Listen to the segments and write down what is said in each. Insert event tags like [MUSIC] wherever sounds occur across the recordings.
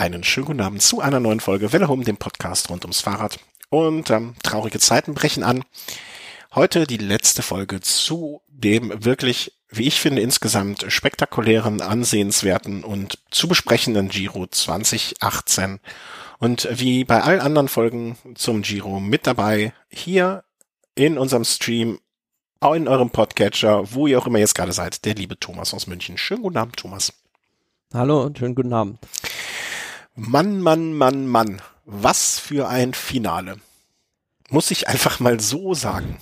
einen schönen guten Abend zu einer neuen Folge Welle Home, dem Podcast rund ums Fahrrad. Und ähm, traurige Zeiten brechen an. Heute die letzte Folge zu dem wirklich, wie ich finde, insgesamt spektakulären, ansehenswerten und zu besprechenden Giro 2018. Und wie bei allen anderen Folgen zum Giro mit dabei, hier in unserem Stream, auch in eurem Podcatcher, wo ihr auch immer jetzt gerade seid, der liebe Thomas aus München. Schönen guten Abend, Thomas. Hallo und schönen guten Abend. Mann, Mann, Mann, Mann. Was für ein Finale. Muss ich einfach mal so sagen.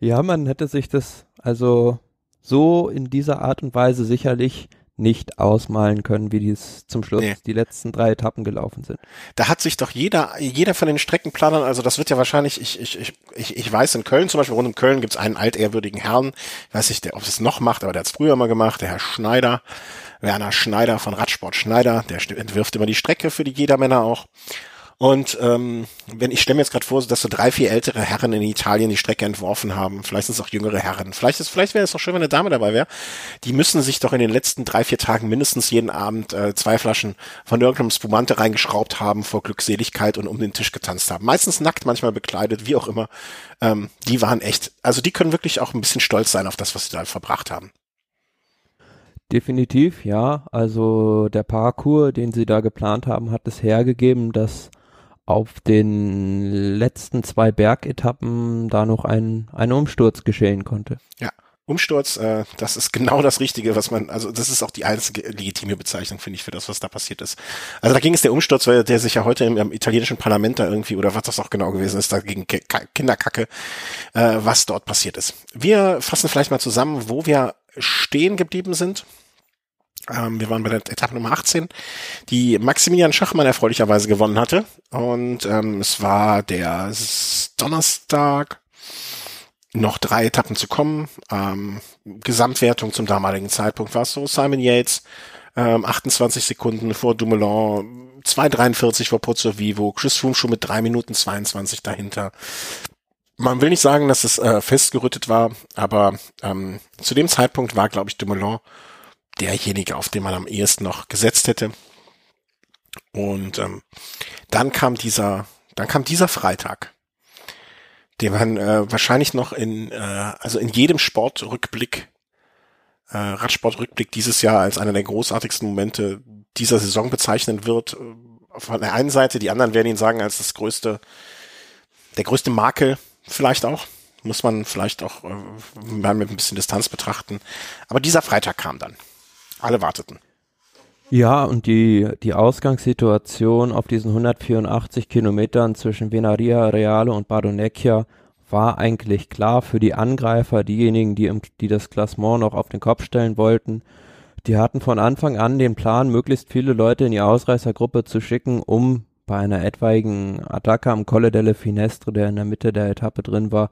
Ja, man hätte sich das also so in dieser Art und Weise sicherlich nicht ausmalen können, wie dies zum Schluss nee. die letzten drei Etappen gelaufen sind. Da hat sich doch jeder, jeder von den Streckenplanern, also das wird ja wahrscheinlich, ich, ich, ich, ich, ich weiß, in Köln zum Beispiel, rund um Köln gibt es einen altehrwürdigen Herrn, weiß nicht, der, ob es noch macht, aber der hat es früher mal gemacht, der Herr Schneider, Werner Schneider von Radsport Schneider, der entwirft immer die Strecke für die Jedermänner auch. Und ähm, wenn ich stelle mir jetzt gerade vor, dass so drei, vier ältere Herren in Italien die Strecke entworfen haben, vielleicht sind es auch jüngere Herren, vielleicht ist, vielleicht wäre es auch schön, wenn eine Dame dabei wäre. Die müssen sich doch in den letzten drei, vier Tagen mindestens jeden Abend äh, zwei Flaschen von irgendeinem Spumante reingeschraubt haben vor Glückseligkeit und um den Tisch getanzt haben. Meistens nackt, manchmal bekleidet, wie auch immer. Ähm, die waren echt, also die können wirklich auch ein bisschen stolz sein auf das, was sie da verbracht haben. Definitiv, ja. Also der Parcours, den sie da geplant haben, hat es hergegeben, dass auf den letzten zwei Bergetappen da noch ein, ein Umsturz geschehen konnte. Ja, Umsturz, äh, das ist genau das Richtige, was man, also das ist auch die einzige legitime Bezeichnung, finde ich, für das, was da passiert ist. Also da ging es der Umsturz, weil der sich ja heute im, im italienischen Parlament da irgendwie, oder was das auch genau gewesen ist, da gegen Kinderkacke, äh, was dort passiert ist. Wir fassen vielleicht mal zusammen, wo wir stehen geblieben sind. Ähm, wir waren bei der Etappe Nummer 18, die Maximilian Schachmann erfreulicherweise gewonnen hatte. Und ähm, es war der Donnerstag, noch drei Etappen zu kommen. Ähm, Gesamtwertung zum damaligen Zeitpunkt war es so, Simon Yates, ähm, 28 Sekunden vor Dumoulin, 2,43 vor Pozzo Vivo, Chris Froome schon mit drei Minuten 22 dahinter. Man will nicht sagen, dass es äh, festgerüttet war, aber ähm, zu dem Zeitpunkt war, glaube ich, Dumoulin derjenige, auf den man am ehesten noch gesetzt hätte. Und ähm, dann kam dieser, dann kam dieser Freitag, den man äh, wahrscheinlich noch in, äh, also in jedem Sportrückblick, äh, Radsportrückblick dieses Jahr als einer der großartigsten Momente dieser Saison bezeichnen wird. Von der einen Seite, die anderen werden ihn sagen als das größte, der größte Makel vielleicht auch. Muss man vielleicht auch äh, mal mit ein bisschen Distanz betrachten. Aber dieser Freitag kam dann. Alle warteten. Ja, und die, die Ausgangssituation auf diesen 184 Kilometern zwischen Venaria Reale und Bardonecchia war eigentlich klar für die Angreifer, diejenigen, die, im, die das Klassement noch auf den Kopf stellen wollten. Die hatten von Anfang an den Plan, möglichst viele Leute in die Ausreißergruppe zu schicken, um bei einer etwaigen Attacke am Colle delle Finestre, der in der Mitte der Etappe drin war,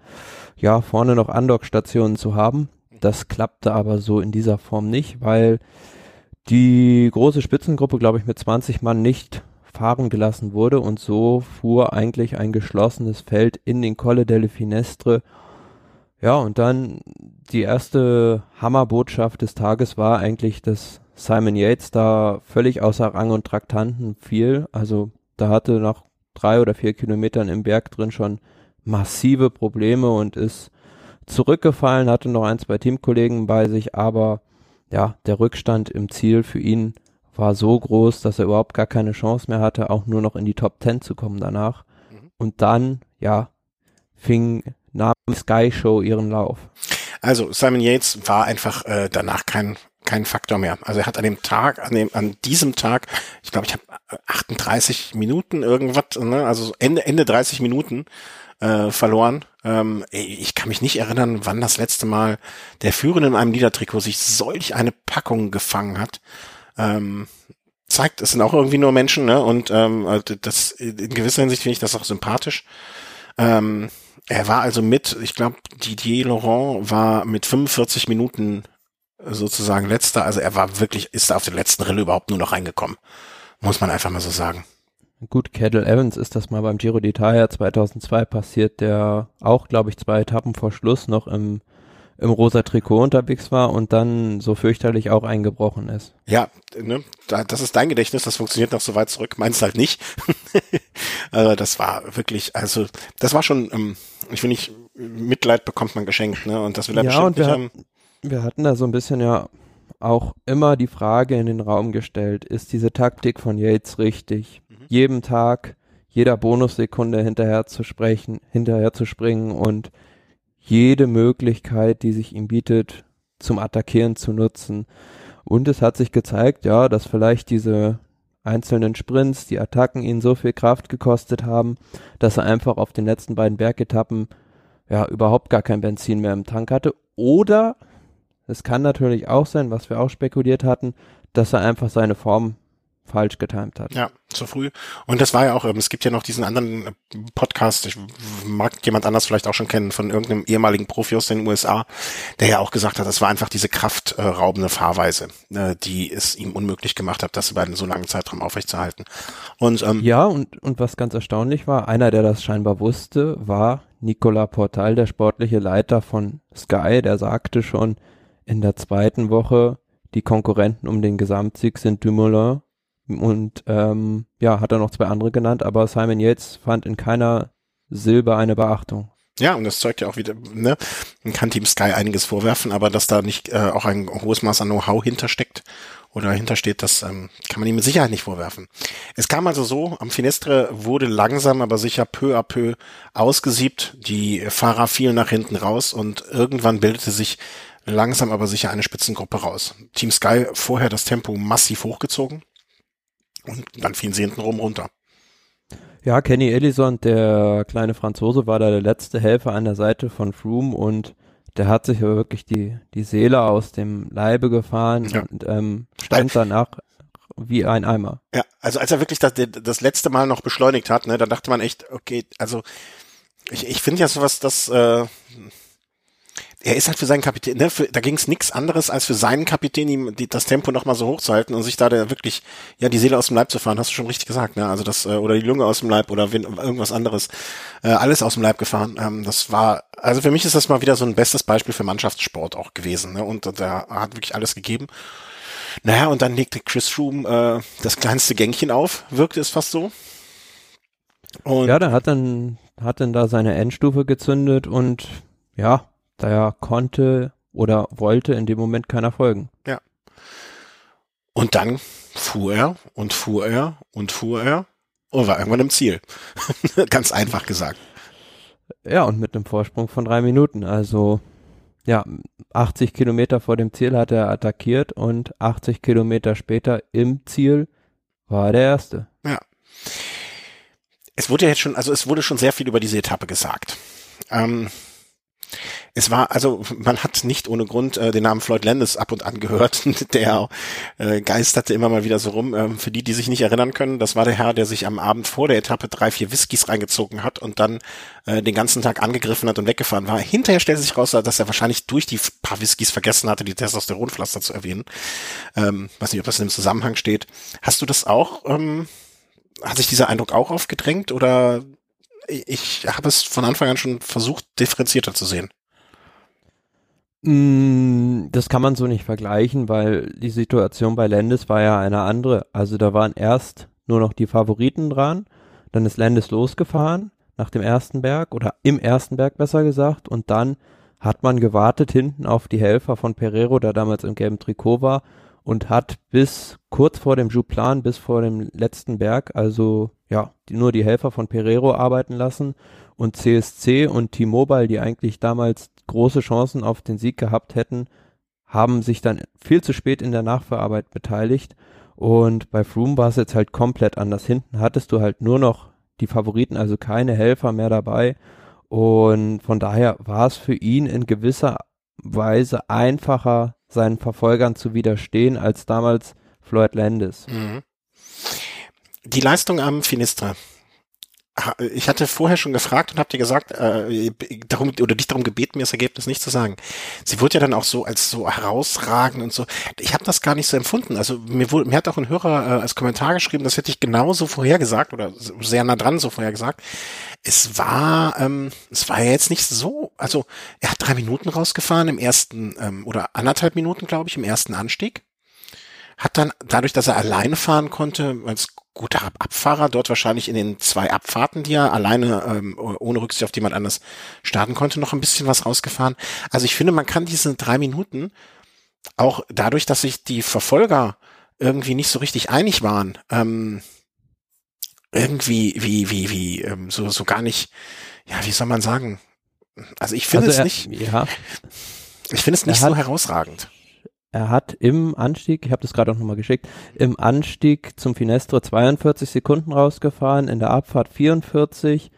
ja, vorne noch Andockstationen zu haben. Das klappte aber so in dieser Form nicht, weil die große Spitzengruppe, glaube ich, mit 20 Mann nicht fahren gelassen wurde und so fuhr eigentlich ein geschlossenes Feld in den Colle delle Finestre. Ja, und dann die erste Hammerbotschaft des Tages war eigentlich, dass Simon Yates da völlig außer Rang und Traktanten fiel. Also da hatte nach drei oder vier Kilometern im Berg drin schon massive Probleme und ist zurückgefallen, hatte noch ein, zwei Teamkollegen bei sich, aber ja, der Rückstand im Ziel für ihn war so groß, dass er überhaupt gar keine Chance mehr hatte, auch nur noch in die Top 10 zu kommen danach. Mhm. Und dann, ja, fing nahm Sky Show ihren Lauf. Also Simon Yates war einfach äh, danach kein kein Faktor mehr. Also er hat an dem Tag, an dem, an diesem Tag, ich glaube, ich habe 38 Minuten irgendwas, ne, also Ende Ende 30 Minuten äh, verloren. Ähm, ich kann mich nicht erinnern, wann das letzte Mal der Führende in einem Niedertrikot sich solch eine Packung gefangen hat. Ähm, zeigt, es sind auch irgendwie nur Menschen, ne? Und ähm, also das in gewisser Hinsicht finde ich das auch sympathisch. Ähm, er war also mit, ich glaube, Didier Laurent war mit 45 Minuten sozusagen letzter. Also er war wirklich, ist da auf den letzten Rille überhaupt nur noch reingekommen. Muss man einfach mal so sagen. Gut, Cadel Evans ist das mal beim Giro d'Italia 2002 passiert, der auch, glaube ich, zwei Etappen vor Schluss noch im, im rosa Trikot unterwegs war und dann so fürchterlich auch eingebrochen ist. Ja, ne, das ist dein Gedächtnis, das funktioniert noch so weit zurück, meins halt nicht. [LAUGHS] also das war wirklich, also das war schon, ähm, ich will nicht, Mitleid bekommt man geschenkt, ne? Und das will er ja, und wir, haben. wir hatten da so ein bisschen ja auch immer die Frage in den Raum gestellt, ist diese Taktik von Yates richtig? Jeden Tag, jeder Bonussekunde hinterher zu sprechen, hinterher zu springen und jede Möglichkeit, die sich ihm bietet, zum Attackieren zu nutzen. Und es hat sich gezeigt, ja, dass vielleicht diese einzelnen Sprints, die Attacken ihn so viel Kraft gekostet haben, dass er einfach auf den letzten beiden Bergetappen ja überhaupt gar kein Benzin mehr im Tank hatte. Oder es kann natürlich auch sein, was wir auch spekuliert hatten, dass er einfach seine Form falsch getimt hat. Ja, zu früh. Und das war ja auch, ähm, es gibt ja noch diesen anderen äh, Podcast, ich mag jemand anders vielleicht auch schon kennen, von irgendeinem ehemaligen Profi aus den USA, der ja auch gesagt hat, das war einfach diese kraftraubende Fahrweise, äh, die es ihm unmöglich gemacht hat, das über einen so langen Zeitraum aufrechtzuerhalten. Und, ähm, ja, und, und was ganz erstaunlich war, einer, der das scheinbar wusste, war Nicolas Portal, der sportliche Leiter von Sky, der sagte schon in der zweiten Woche, die Konkurrenten um den Gesamtsieg sind Dumoulin und ähm, ja, hat er noch zwei andere genannt, aber Simon Yates fand in keiner Silbe eine Beachtung. Ja, und das zeugt ja auch wieder, ne, man kann Team Sky einiges vorwerfen, aber dass da nicht äh, auch ein hohes Maß an Know-how hintersteckt oder hintersteht, das ähm, kann man ihm mit Sicherheit nicht vorwerfen. Es kam also so, am Finestre wurde langsam, aber sicher peu à peu ausgesiebt, die Fahrer fielen nach hinten raus und irgendwann bildete sich langsam aber sicher eine Spitzengruppe raus. Team Sky vorher das Tempo massiv hochgezogen, und dann fielen sie hinten rum runter. Ja, Kenny Ellison, der kleine Franzose, war da der letzte Helfer an der Seite von Froome und der hat sich aber wirklich die, die Seele aus dem Leibe gefahren ja. und ähm, stand danach wie ein Eimer. Ja, also als er wirklich das, das letzte Mal noch beschleunigt hat, ne, da dachte man echt, okay, also ich, ich finde ja sowas, das äh, er ist halt für seinen Kapitän, ne, für, da ging es nichts anderes als für seinen Kapitän, ihm die, das Tempo nochmal so hochzuhalten und sich da der wirklich, ja, die Seele aus dem Leib zu fahren, hast du schon richtig gesagt, ne? Also das, äh, oder die Lunge aus dem Leib oder irgendwas anderes, äh, alles aus dem Leib gefahren. Ähm, das war, also für mich ist das mal wieder so ein bestes Beispiel für Mannschaftssport auch gewesen, ne? Und da hat wirklich alles gegeben. Naja, und dann legte Chris Froome äh, das kleinste Gängchen auf, wirkte es fast so. Und ja, der hat dann, hat dann da seine Endstufe gezündet und ja, Daher konnte oder wollte in dem Moment keiner folgen. Ja. Und dann fuhr er und fuhr er und fuhr er und war irgendwann im Ziel. [LAUGHS] Ganz einfach gesagt. Ja, und mit einem Vorsprung von drei Minuten. Also ja, 80 Kilometer vor dem Ziel hat er attackiert und 80 Kilometer später im Ziel war er der Erste. Ja. Es wurde ja jetzt schon, also es wurde schon sehr viel über diese Etappe gesagt. Ähm, es war, also man hat nicht ohne Grund äh, den Namen Floyd Landis ab und an gehört, [LAUGHS] der äh, geisterte immer mal wieder so rum. Ähm, für die, die sich nicht erinnern können, das war der Herr, der sich am Abend vor der Etappe drei, vier Whiskys reingezogen hat und dann äh, den ganzen Tag angegriffen hat und weggefahren war. Hinterher stellte sich raus, dass er wahrscheinlich durch die paar Whiskys vergessen hatte, die Testosteronpflaster zu erwähnen. Ähm, weiß nicht, ob das in dem Zusammenhang steht. Hast du das auch, ähm, hat sich dieser Eindruck auch aufgedrängt oder ich habe es von Anfang an schon versucht, differenzierter zu sehen. Mm, das kann man so nicht vergleichen, weil die Situation bei Landis war ja eine andere. Also da waren erst nur noch die Favoriten dran, dann ist Landis losgefahren nach dem ersten Berg oder im ersten Berg besser gesagt und dann hat man gewartet hinten auf die Helfer von Pereiro, der damals im gelben Trikot war und hat bis kurz vor dem Juplan, bis vor dem letzten Berg, also ja, die, nur die Helfer von Pereiro arbeiten lassen und CSC und T-Mobile, die eigentlich damals große Chancen auf den Sieg gehabt hätten, haben sich dann viel zu spät in der Nachverarbeit beteiligt. Und bei Froome war es jetzt halt komplett anders. Hinten hattest du halt nur noch die Favoriten, also keine Helfer mehr dabei. Und von daher war es für ihn in gewisser Weise einfacher, seinen Verfolgern zu widerstehen, als damals Floyd Landis. Mhm. Die Leistung am Finistre ich hatte vorher schon gefragt und habe dir gesagt, äh, darum oder dich darum gebeten, mir das Ergebnis nicht zu sagen. Sie wurde ja dann auch so als so herausragend und so. Ich habe das gar nicht so empfunden. Also mir, wurde, mir hat auch ein Hörer äh, als Kommentar geschrieben, das hätte ich genauso vorhergesagt oder sehr nah dran so vorhergesagt. Es war, ähm, es war ja jetzt nicht so. Also er hat drei Minuten rausgefahren im ersten ähm, oder anderthalb Minuten, glaube ich, im ersten Anstieg hat dann dadurch, dass er alleine fahren konnte, als guter Abfahrer, dort wahrscheinlich in den zwei Abfahrten, die er alleine ähm, ohne Rücksicht auf jemand anders starten konnte, noch ein bisschen was rausgefahren. Also ich finde, man kann diese drei Minuten auch dadurch, dass sich die Verfolger irgendwie nicht so richtig einig waren, ähm, irgendwie wie wie wie ähm, so so gar nicht, ja wie soll man sagen? Also ich finde also es nicht. Ja. Ich finde es nicht so herausragend er hat im Anstieg, ich habe das gerade auch nochmal geschickt, im Anstieg zum Finestre 42 Sekunden rausgefahren, in der Abfahrt 44,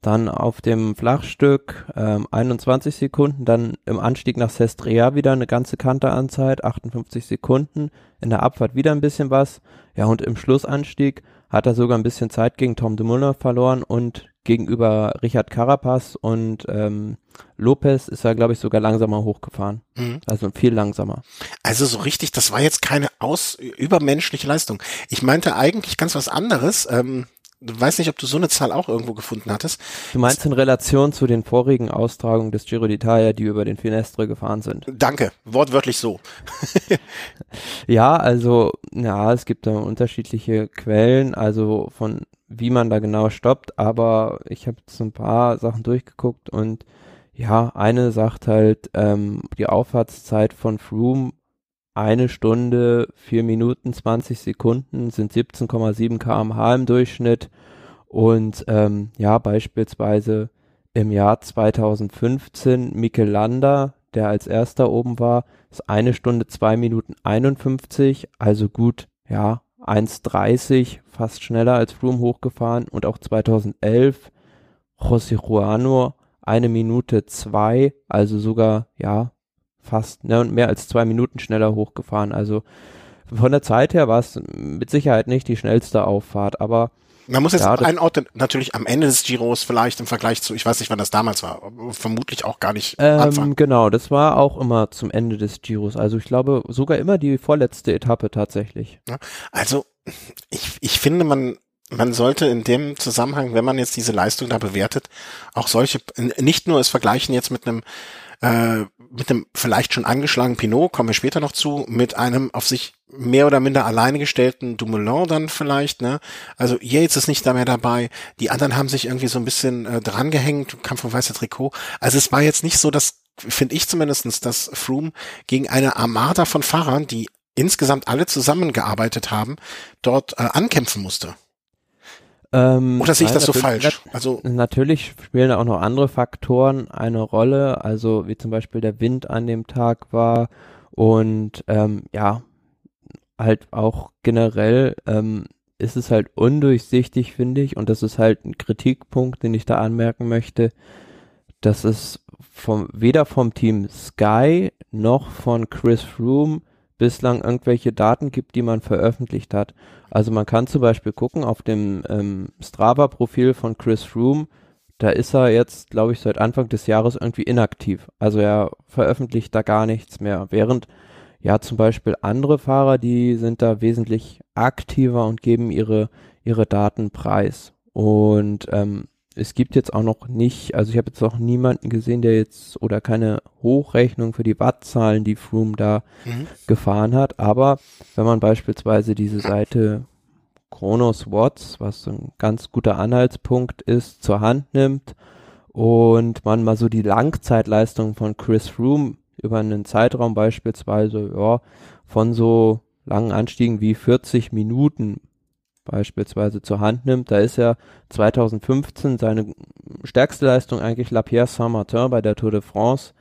dann auf dem Flachstück ähm, 21 Sekunden, dann im Anstieg nach Sestria wieder eine ganze Kante an Zeit, 58 Sekunden, in der Abfahrt wieder ein bisschen was, ja und im Schlussanstieg hat er sogar ein bisschen Zeit gegen Tom de Muller verloren und gegenüber Richard Carapaz und ähm, Lopez ist er, glaube ich, sogar langsamer hochgefahren. Mhm. Also viel langsamer. Also so richtig, das war jetzt keine aus übermenschliche Leistung. Ich meinte eigentlich ganz was anderes. Ähm, du weißt nicht, ob du so eine Zahl auch irgendwo gefunden hattest. Du meinst in Relation zu den vorigen Austragungen des Giro d'Italia, die über den Finestre gefahren sind. Danke, wortwörtlich so. [LAUGHS] ja, also, ja, es gibt da unterschiedliche Quellen, also von wie man da genau stoppt, aber ich habe jetzt ein paar Sachen durchgeguckt und ja, eine sagt halt, ähm, die Auffahrtszeit von Froome eine Stunde, vier Minuten, 20 Sekunden sind 17,7 kmh im Durchschnitt. Und ähm, ja, beispielsweise im Jahr 2015 Mikel Landa, der als erster oben war, ist eine Stunde, zwei Minuten 51, also gut, ja, 1,30, fast schneller als Froome hochgefahren und auch 2011 José Juano eine Minute zwei, also sogar, ja, fast, ne, mehr als zwei Minuten schneller hochgefahren. Also von der Zeit her war es mit Sicherheit nicht die schnellste Auffahrt, aber man muss jetzt ja, einordnen, natürlich am Ende des Giros vielleicht im Vergleich zu, ich weiß nicht, wann das damals war, vermutlich auch gar nicht ähm, Anfang. Genau, das war auch immer zum Ende des Giros. Also ich glaube sogar immer die vorletzte Etappe tatsächlich. Also ich, ich finde, man, man sollte in dem Zusammenhang, wenn man jetzt diese Leistung da bewertet, auch solche, nicht nur es vergleichen jetzt mit einem äh, mit einem vielleicht schon angeschlagenen Pinot, kommen wir später noch zu, mit einem auf sich mehr oder minder alleine gestellten Dumoulin dann vielleicht, ne? Also Yates ist nicht da mehr dabei, die anderen haben sich irgendwie so ein bisschen äh, drangehängt, kam vom weißer Trikot. Also es war jetzt nicht so, dass finde ich zumindestens, dass Froome gegen eine Armada von Fahrern, die insgesamt alle zusammengearbeitet haben, dort äh, ankämpfen musste. Ähm, Oder sehe ich das so falsch? Also natürlich spielen auch noch andere Faktoren eine Rolle, also wie zum Beispiel der Wind an dem Tag war und ähm, ja, halt auch generell ähm, ist es halt undurchsichtig, finde ich, und das ist halt ein Kritikpunkt, den ich da anmerken möchte, dass es vom weder vom Team Sky noch von Chris Froome bislang irgendwelche Daten gibt, die man veröffentlicht hat. Also man kann zum Beispiel gucken auf dem ähm, Strava-Profil von Chris Froome, da ist er jetzt, glaube ich, seit Anfang des Jahres irgendwie inaktiv. Also er veröffentlicht da gar nichts mehr. Während ja zum Beispiel andere Fahrer, die sind da wesentlich aktiver und geben ihre, ihre Daten preis. Und ähm, es gibt jetzt auch noch nicht, also ich habe jetzt noch niemanden gesehen, der jetzt oder keine Hochrechnung für die Wattzahlen, die Froome da mhm. gefahren hat. Aber wenn man beispielsweise diese Seite Chronos Watts, was ein ganz guter Anhaltspunkt ist, zur Hand nimmt und man mal so die Langzeitleistung von Chris Froome über einen Zeitraum beispielsweise, ja, von so langen Anstiegen wie 40 Minuten beispielsweise zur Hand nimmt, da ist ja 2015 seine stärkste Leistung eigentlich La Pierre Saint-Martin bei der Tour de France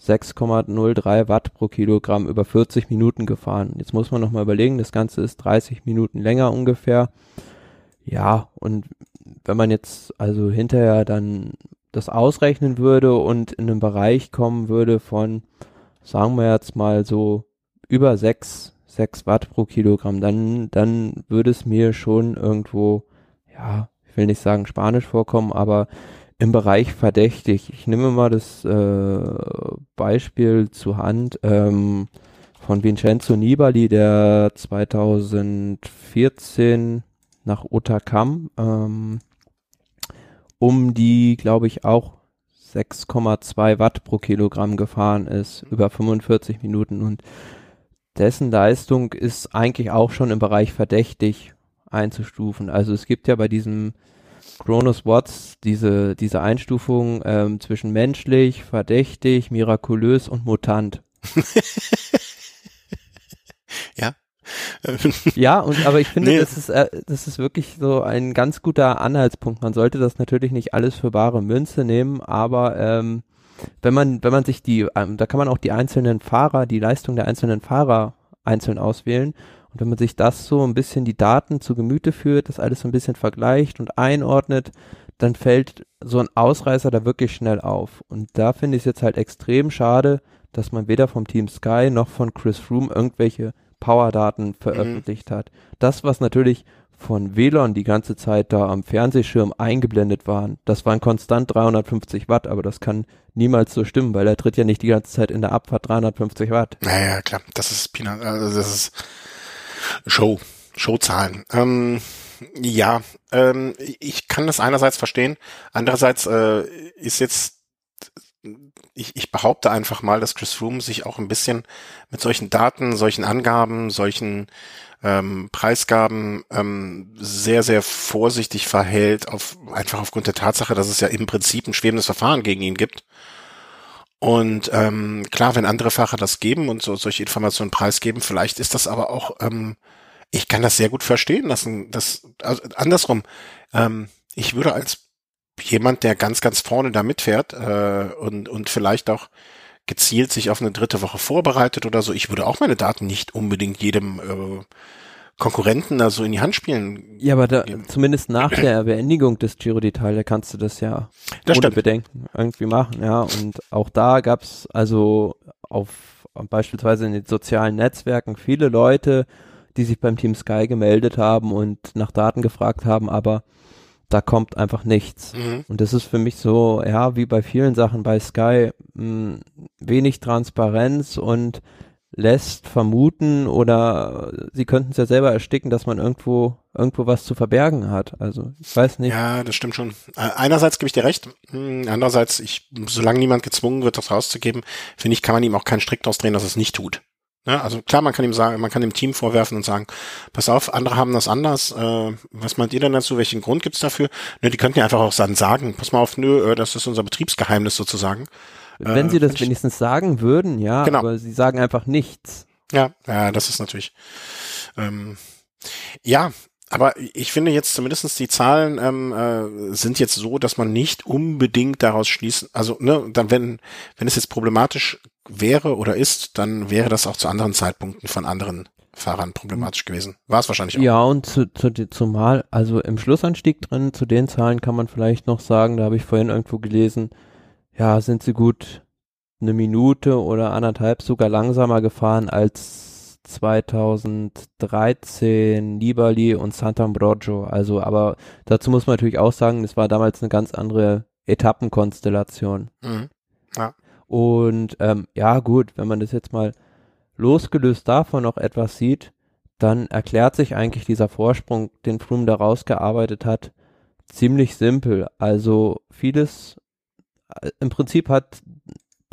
6,03 Watt pro Kilogramm über 40 Minuten gefahren. Jetzt muss man nochmal überlegen, das Ganze ist 30 Minuten länger ungefähr. Ja, und wenn man jetzt also hinterher dann das ausrechnen würde und in einen Bereich kommen würde von, sagen wir jetzt mal so über sechs 6 Watt pro Kilogramm, dann, dann würde es mir schon irgendwo, ja, ich will nicht sagen Spanisch vorkommen, aber im Bereich verdächtig. Ich nehme mal das äh, Beispiel zur Hand ähm, von Vincenzo Nibali, der 2014 nach Otakam ähm, um die, glaube ich, auch 6,2 Watt pro Kilogramm gefahren ist, über 45 Minuten und dessen Leistung ist eigentlich auch schon im Bereich verdächtig einzustufen. Also es gibt ja bei diesem Kronos Watts diese, diese Einstufung ähm, zwischen menschlich, verdächtig, mirakulös und mutant. [LAUGHS] ja. [LAUGHS] ja, und aber ich finde, nee. das ist äh, das ist wirklich so ein ganz guter Anhaltspunkt. Man sollte das natürlich nicht alles für bare Münze nehmen, aber ähm, wenn man wenn man sich die, ähm, da kann man auch die einzelnen Fahrer, die Leistung der einzelnen Fahrer einzeln auswählen. Und wenn man sich das so ein bisschen die Daten zu Gemüte führt, das alles so ein bisschen vergleicht und einordnet, dann fällt so ein Ausreißer da wirklich schnell auf. Und da finde ich es jetzt halt extrem schade, dass man weder vom Team Sky noch von Chris Froome irgendwelche Powerdaten veröffentlicht mhm. hat. Das, was natürlich von WLAN die ganze Zeit da am Fernsehschirm eingeblendet waren, das waren konstant 350 Watt, aber das kann niemals so stimmen, weil er tritt ja nicht die ganze Zeit in der Abfahrt 350 Watt. Naja, klar, das ist Peanut, also das ist Show, Showzahlen. Ähm, ja, ähm, ich kann das einerseits verstehen, andererseits äh, ist jetzt ich, ich behaupte einfach mal, dass Chris Froome sich auch ein bisschen mit solchen Daten, solchen Angaben, solchen ähm, Preisgaben ähm, sehr, sehr vorsichtig verhält, auf, einfach aufgrund der Tatsache, dass es ja im Prinzip ein schwebendes Verfahren gegen ihn gibt. Und ähm, klar, wenn andere Fahrer das geben und so solche Informationen preisgeben, vielleicht ist das aber auch, ähm, ich kann das sehr gut verstehen lassen. Das, also andersrum, ähm, ich würde als jemand, der ganz, ganz vorne da mitfährt äh, und, und vielleicht auch gezielt sich auf eine dritte Woche vorbereitet oder so, ich würde auch meine Daten nicht unbedingt jedem äh, Konkurrenten da so in die Hand spielen. Ja, aber da, zumindest nach der Beendigung des Giro d'Italia kannst du das ja das ohne stimmt. Bedenken irgendwie machen, ja. Und auch da gab's also auf beispielsweise in den sozialen Netzwerken viele Leute, die sich beim Team Sky gemeldet haben und nach Daten gefragt haben, aber da kommt einfach nichts. Mhm. Und das ist für mich so, ja, wie bei vielen Sachen bei Sky, mh, hm, wenig Transparenz und lässt vermuten oder sie könnten es ja selber ersticken, dass man irgendwo irgendwo was zu verbergen hat. Also ich weiß nicht. Ja, das stimmt schon. Äh, einerseits gebe ich dir recht, hm, andererseits, ich, solange niemand gezwungen wird, das rauszugeben, finde ich, kann man ihm auch keinen Strick ausdrehen, dass es nicht tut. Ja, also klar, man kann ihm sagen, man kann dem Team vorwerfen und sagen, pass auf, andere haben das anders. Äh, was meint ihr denn dazu? Welchen Grund gibt's dafür? Ne, die könnten ja einfach auch dann sagen, pass mal auf, nö, äh, das ist unser Betriebsgeheimnis sozusagen. Wenn äh, sie das wenigstens sagen würden, ja, genau. aber sie sagen einfach nichts. Ja, ja, das ist natürlich. Ähm, ja, aber ich finde jetzt zumindestens die Zahlen ähm, äh, sind jetzt so, dass man nicht unbedingt daraus schließen, also ne, dann wenn wenn es jetzt problematisch wäre oder ist, dann wäre das auch zu anderen Zeitpunkten von anderen Fahrern problematisch gewesen. War es wahrscheinlich auch. Ja, und zu, zu, zumal, also im Schlussanstieg drin, zu den Zahlen kann man vielleicht noch sagen, da habe ich vorhin irgendwo gelesen, ja, sind sie gut eine Minute oder anderthalb sogar langsamer gefahren als 2013 Nibali und Sant'Ambrogio. Also, aber dazu muss man natürlich auch sagen, es war damals eine ganz andere Etappenkonstellation. Mhm. Ja. Und ähm, ja, gut, wenn man das jetzt mal losgelöst davon noch etwas sieht, dann erklärt sich eigentlich dieser Vorsprung, den Froome da rausgearbeitet hat, ziemlich simpel. Also vieles, äh, im Prinzip hat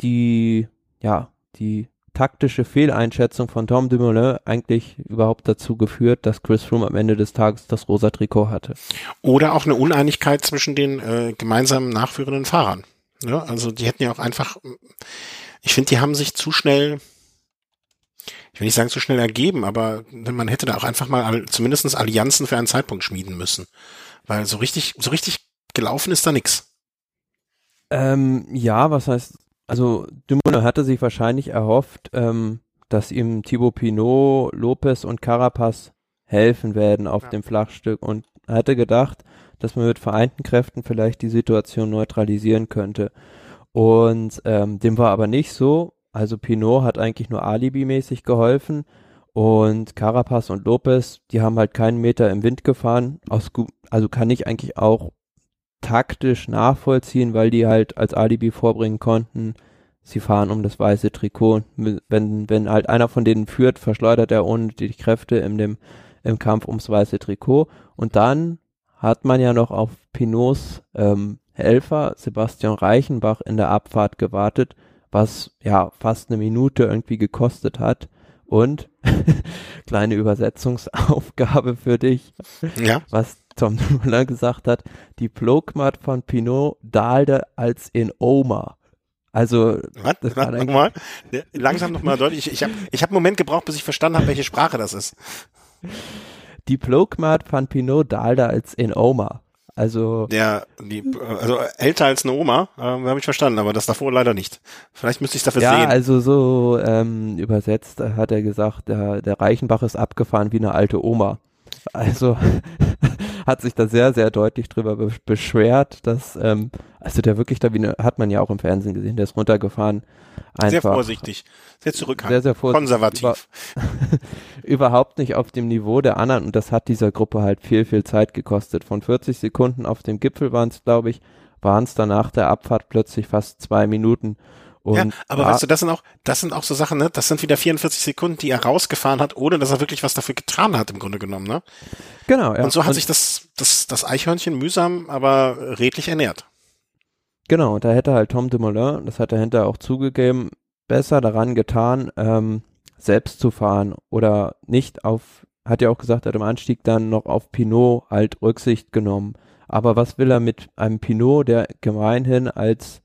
die, ja, die taktische Fehleinschätzung von Tom Dumoulin eigentlich überhaupt dazu geführt, dass Chris Froome am Ende des Tages das rosa Trikot hatte. Oder auch eine Uneinigkeit zwischen den äh, gemeinsamen nachführenden Fahrern. Ja, also die hätten ja auch einfach, ich finde, die haben sich zu schnell, ich will nicht sagen zu schnell ergeben, aber man hätte da auch einfach mal zumindestens Allianzen für einen Zeitpunkt schmieden müssen. Weil so richtig, so richtig gelaufen ist da nix. Ähm, ja, was heißt, also Dumoulin hatte sich wahrscheinlich erhofft, ähm, dass ihm Thibaut Pinot, Lopez und Carapaz helfen werden auf ja. dem Flachstück und hatte gedacht, dass man mit vereinten Kräften vielleicht die Situation neutralisieren könnte. Und ähm, dem war aber nicht so. Also Pinot hat eigentlich nur alibimäßig geholfen Und Carapaz und Lopez, die haben halt keinen Meter im Wind gefahren. Aus, also kann ich eigentlich auch taktisch nachvollziehen, weil die halt als Alibi vorbringen konnten, sie fahren um das weiße Trikot. Wenn, wenn halt einer von denen führt, verschleudert er ohne die Kräfte in dem, im Kampf ums weiße Trikot. Und dann hat man ja noch auf Pinots ähm, Helfer Sebastian Reichenbach in der Abfahrt gewartet, was ja fast eine Minute irgendwie gekostet hat. Und [LAUGHS] kleine Übersetzungsaufgabe für dich, ja. was Tom [LAUGHS] Müller gesagt hat, die Plogmat von Pinot dahlte als in Oma. Also, was? Das was? Nochmal? Langsam nochmal deutlich. Ich, ich habe ich hab einen Moment gebraucht, bis ich verstanden habe, welche Sprache das ist. Die Plogmat von Pinot dahlte als in Oma. Also der, die, also älter als eine Oma, äh, habe ich verstanden, aber das davor leider nicht. Vielleicht müsste ich dafür ja, sehen. Ja, also so ähm, übersetzt hat er gesagt, der, der Reichenbach ist abgefahren wie eine alte Oma. Also [LAUGHS] hat sich da sehr, sehr deutlich drüber beschwert, dass, ähm, also der wirklich da wie eine, hat man ja auch im Fernsehen gesehen, der ist runtergefahren. Einfach sehr vorsichtig, sehr zurückhaltend, sehr, sehr vorsichtig, konservativ. Über, [LAUGHS] überhaupt nicht auf dem Niveau der anderen und das hat dieser Gruppe halt viel, viel Zeit gekostet. Von 40 Sekunden auf dem Gipfel waren es, glaube ich, waren es dann nach der Abfahrt plötzlich fast zwei Minuten und ja, aber weißt du, das sind auch, das sind auch so Sachen, ne? Das sind wieder 44 Sekunden, die er rausgefahren hat, ohne dass er wirklich was dafür getan hat, im Grunde genommen, ne? Genau, ja. Und so hat und sich das, das, das Eichhörnchen mühsam, aber redlich ernährt. Genau, da hätte halt Tom Dumoulin, das hat er hinterher auch zugegeben, besser daran getan, ähm, selbst zu fahren oder nicht auf, hat ja auch gesagt, er hat im Anstieg dann noch auf Pinot halt Rücksicht genommen. Aber was will er mit einem Pinot, der gemeinhin als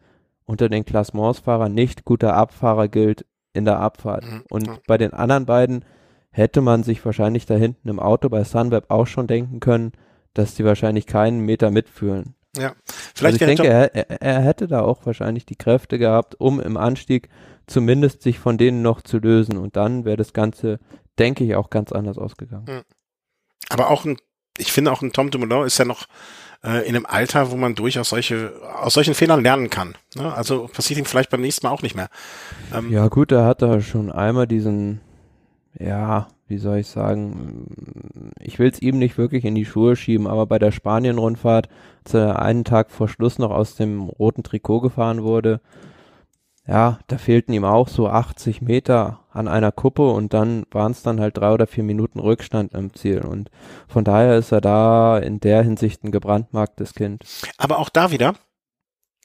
unter den Klassementsfahrern nicht guter Abfahrer gilt in der Abfahrt. Mhm. Und bei den anderen beiden hätte man sich wahrscheinlich da hinten im Auto bei Sunweb auch schon denken können, dass die wahrscheinlich keinen Meter mitfühlen. Ja, vielleicht also ich denke, er, er, er, hätte da auch wahrscheinlich die Kräfte gehabt, um im Anstieg zumindest sich von denen noch zu lösen. Und dann wäre das Ganze, denke ich, auch ganz anders ausgegangen. Aber auch ein, ich finde auch ein Tom Dumoulin ist ja noch äh, in einem Alter, wo man durchaus solche, aus solchen Fehlern lernen kann. Ne? Also passiert ihm vielleicht beim nächsten Mal auch nicht mehr. Ähm, ja gut, er hat da schon einmal diesen, ja, wie soll ich sagen, ich will es ihm nicht wirklich in die Schuhe schieben, aber bei der Spanien-Rundfahrt, als er einen Tag vor Schluss noch aus dem roten Trikot gefahren wurde, ja, da fehlten ihm auch so 80 Meter an einer Kuppe und dann waren es dann halt drei oder vier Minuten Rückstand im Ziel. Und von daher ist er da in der Hinsicht ein gebrandmarktes Kind. Aber auch da wieder,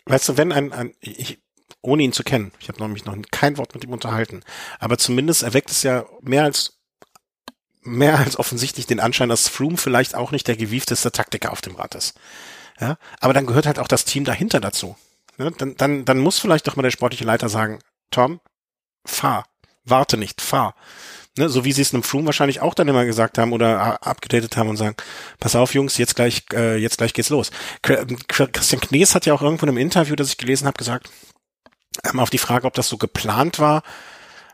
weißt du, wenn ein, ein ich, ohne ihn zu kennen, ich habe nämlich noch kein Wort mit ihm unterhalten, aber zumindest erweckt es ja mehr als mehr als offensichtlich den Anschein, dass Froome vielleicht auch nicht der gewiefteste Taktiker auf dem Rad ist. Ja, aber dann gehört halt auch das Team dahinter dazu. Ne? Dann, dann, dann muss vielleicht doch mal der sportliche Leiter sagen, Tom, fahr, warte nicht, fahr. Ne? So wie sie es einem Froome wahrscheinlich auch dann immer gesagt haben oder abgedatet haben und sagen, pass auf Jungs, jetzt gleich, äh, jetzt gleich geht's los. Christian Knees hat ja auch irgendwo in einem Interview, das ich gelesen habe, gesagt, ähm, auf die Frage, ob das so geplant war,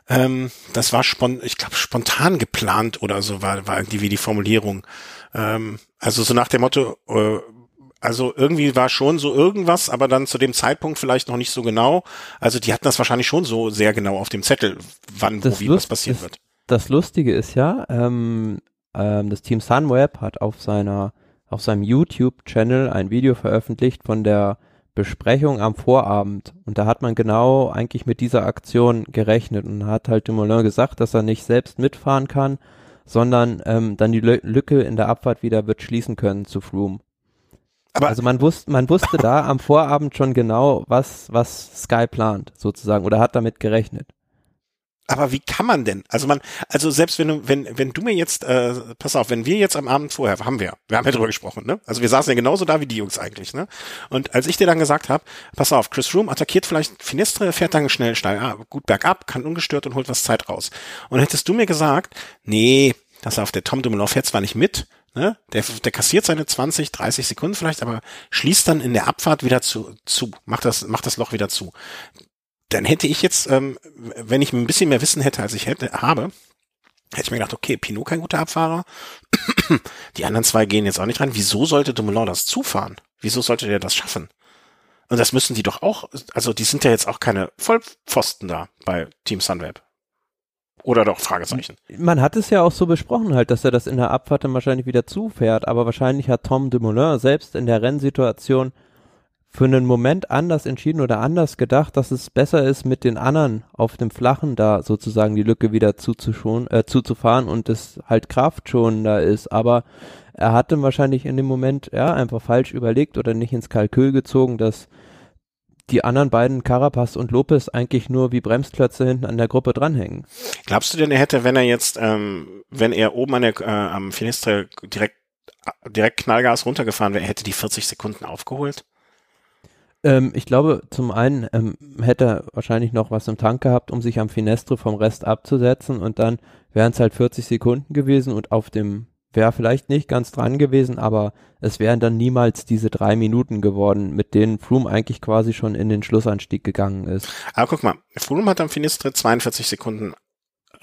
ähm, das war spon ich glaube spontan geplant oder so war, war irgendwie wie die Formulierung. Ähm, also so nach dem Motto, äh, also irgendwie war schon so irgendwas, aber dann zu dem Zeitpunkt vielleicht noch nicht so genau. Also die hatten das wahrscheinlich schon so sehr genau auf dem Zettel, wann, das wo, wie Lust, was passieren das, wird. Das Lustige ist ja, ähm, ähm, das Team Sunweb hat auf seiner, auf seinem YouTube-Channel ein Video veröffentlicht von der Besprechung am Vorabend. Und da hat man genau eigentlich mit dieser Aktion gerechnet und hat halt Dumoulin gesagt, dass er nicht selbst mitfahren kann, sondern ähm, dann die Lücke in der Abfahrt wieder wird schließen können zu Froome. Aber also man wusste, man wusste da am Vorabend schon genau, was, was Sky plant, sozusagen, oder hat damit gerechnet. Aber wie kann man denn? Also man, also selbst wenn du, wenn, wenn du mir jetzt, äh, pass auf, wenn wir jetzt am Abend vorher, haben wir, wir haben ja drüber gesprochen, ne? Also wir saßen ja genauso da wie die Jungs eigentlich, ne? Und als ich dir dann gesagt habe, pass auf, Chris Room attackiert vielleicht Finestre, fährt dann schnell steil, ah, gut bergab, kann ungestört und holt was Zeit raus. Und hättest du mir gesagt, nee, das auf der Tom Dumoulin fährt zwar nicht mit, Ne? Der, der kassiert seine 20, 30 Sekunden vielleicht, aber schließt dann in der Abfahrt wieder zu, zu macht, das, macht das Loch wieder zu. Dann hätte ich jetzt, ähm, wenn ich ein bisschen mehr Wissen hätte, als ich hätte, habe, hätte ich mir gedacht, okay, Pinot kein guter Abfahrer. [CLEARS THROAT] Die anderen zwei gehen jetzt auch nicht rein. Wieso sollte Dumoulin das zufahren? Wieso sollte der das schaffen? Und das müssen die doch auch, also die sind ja jetzt auch keine Vollpfosten da bei Team Sunweb. Oder doch, Fragezeichen. Man hat es ja auch so besprochen halt, dass er das in der Abfahrt dann wahrscheinlich wieder zufährt, aber wahrscheinlich hat Tom Dumoulin selbst in der Rennsituation für einen Moment anders entschieden oder anders gedacht, dass es besser ist, mit den anderen auf dem Flachen da sozusagen die Lücke wieder zuzuschonen, äh, zuzufahren und es halt kraftschonender ist. Aber er hat dann wahrscheinlich in dem Moment ja einfach falsch überlegt oder nicht ins Kalkül gezogen, dass die anderen beiden, Carapaz und Lopez, eigentlich nur wie Bremsklötze hinten an der Gruppe dranhängen. Glaubst du denn, er hätte, wenn er jetzt, ähm, wenn er oben an der, äh, am Finistre direkt, direkt Knallgas runtergefahren wäre, hätte die 40 Sekunden aufgeholt? Ähm, ich glaube, zum einen ähm, hätte er wahrscheinlich noch was im Tank gehabt, um sich am Finestre vom Rest abzusetzen und dann wären es halt 40 Sekunden gewesen und auf dem wäre vielleicht nicht ganz dran gewesen, aber es wären dann niemals diese drei Minuten geworden, mit denen Froome eigentlich quasi schon in den Schlussanstieg gegangen ist. Aber guck mal, Froome hat am Finistre 42 Sekunden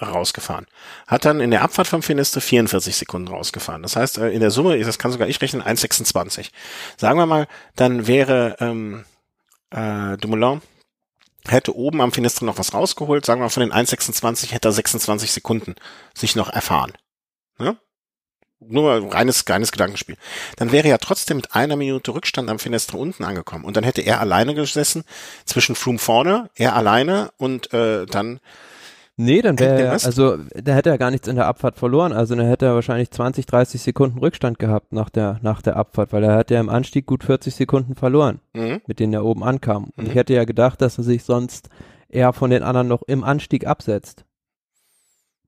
rausgefahren. Hat dann in der Abfahrt vom Finistre 44 Sekunden rausgefahren. Das heißt, äh, in der Summe, das kann sogar ich rechnen, 1,26. Sagen wir mal, dann wäre ähm, äh, Dumoulin hätte oben am Finistre noch was rausgeholt, sagen wir mal von den 1,26 hätte er 26 Sekunden sich noch erfahren. Ja? Nur mal reines, reines Gedankenspiel. Dann wäre er trotzdem mit einer Minute Rückstand am Finestre unten angekommen. Und dann hätte er alleine gesessen, zwischen Froome vorne, er alleine und äh, dann Nee, dann wäre er, also da hätte er gar nichts in der Abfahrt verloren. Also dann hätte er wahrscheinlich 20, 30 Sekunden Rückstand gehabt nach der, nach der Abfahrt, weil er hat ja im Anstieg gut 40 Sekunden verloren, mhm. mit denen er oben ankam. Und mhm. ich hätte ja gedacht, dass er sich sonst eher von den anderen noch im Anstieg absetzt.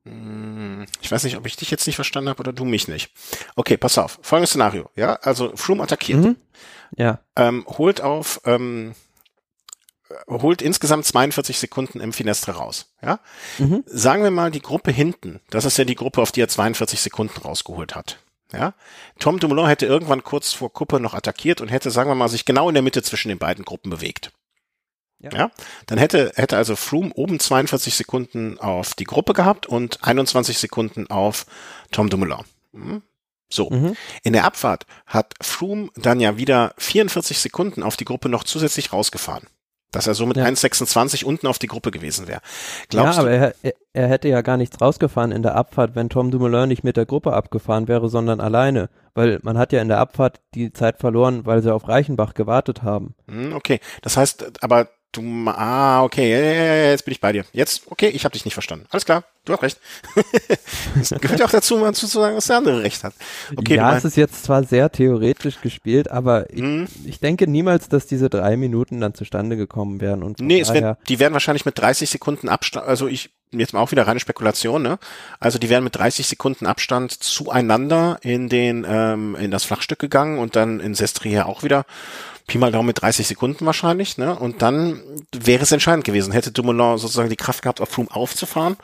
Hm, ich weiß nicht, ob ich dich jetzt nicht verstanden habe oder du mich nicht. Okay, pass auf. Folgendes Szenario. Ja, also Froome attackiert. Mhm. Ja. Ähm, holt auf, ähm, holt insgesamt 42 Sekunden im Finestre raus. Ja? Mhm. Sagen wir mal die Gruppe hinten. Das ist ja die Gruppe, auf die er 42 Sekunden rausgeholt hat. Ja? Tom Dumoulin hätte irgendwann kurz vor Kuppe noch attackiert und hätte, sagen wir mal, sich genau in der Mitte zwischen den beiden Gruppen bewegt. Ja. ja. Dann hätte, hätte also Froome oben 42 Sekunden auf die Gruppe gehabt und 21 Sekunden auf Tom Dumoulin. Hm? So. Mhm. In der Abfahrt hat Froome dann ja wieder 44 Sekunden auf die Gruppe noch zusätzlich rausgefahren dass er so mit ja. 1,26 unten auf die Gruppe gewesen wäre. Glaubst ja, aber er, er, hätte ja gar nichts rausgefahren in der Abfahrt, wenn Tom Dumoulin nicht mit der Gruppe abgefahren wäre, sondern alleine. Weil man hat ja in der Abfahrt die Zeit verloren, weil sie auf Reichenbach gewartet haben. Hm, okay, das heißt, aber Du, ah, okay, ja, ja, ja, jetzt bin ich bei dir. Jetzt, okay, ich habe dich nicht verstanden. Alles klar, du hast recht. [LAUGHS] Es gehört auch dazu, mal zu sagen, dass der andere recht hat. Okay, ja, es ist jetzt zwar sehr theoretisch gespielt, aber ich, hm. ich denke niemals, dass diese drei Minuten dann zustande gekommen wären. Und nee, es wär, die werden wahrscheinlich mit 30 Sekunden Abstand, also ich, jetzt mal auch wieder reine Spekulation, ne? Also die wären mit 30 Sekunden Abstand zueinander in den, ähm, in das Flachstück gegangen und dann in Sestriere auch wieder Pi mal Daumen mit 30 Sekunden wahrscheinlich, ne? Und dann wäre es entscheidend gewesen. Hätte Dumoulin sozusagen die Kraft gehabt, auf Froome aufzufahren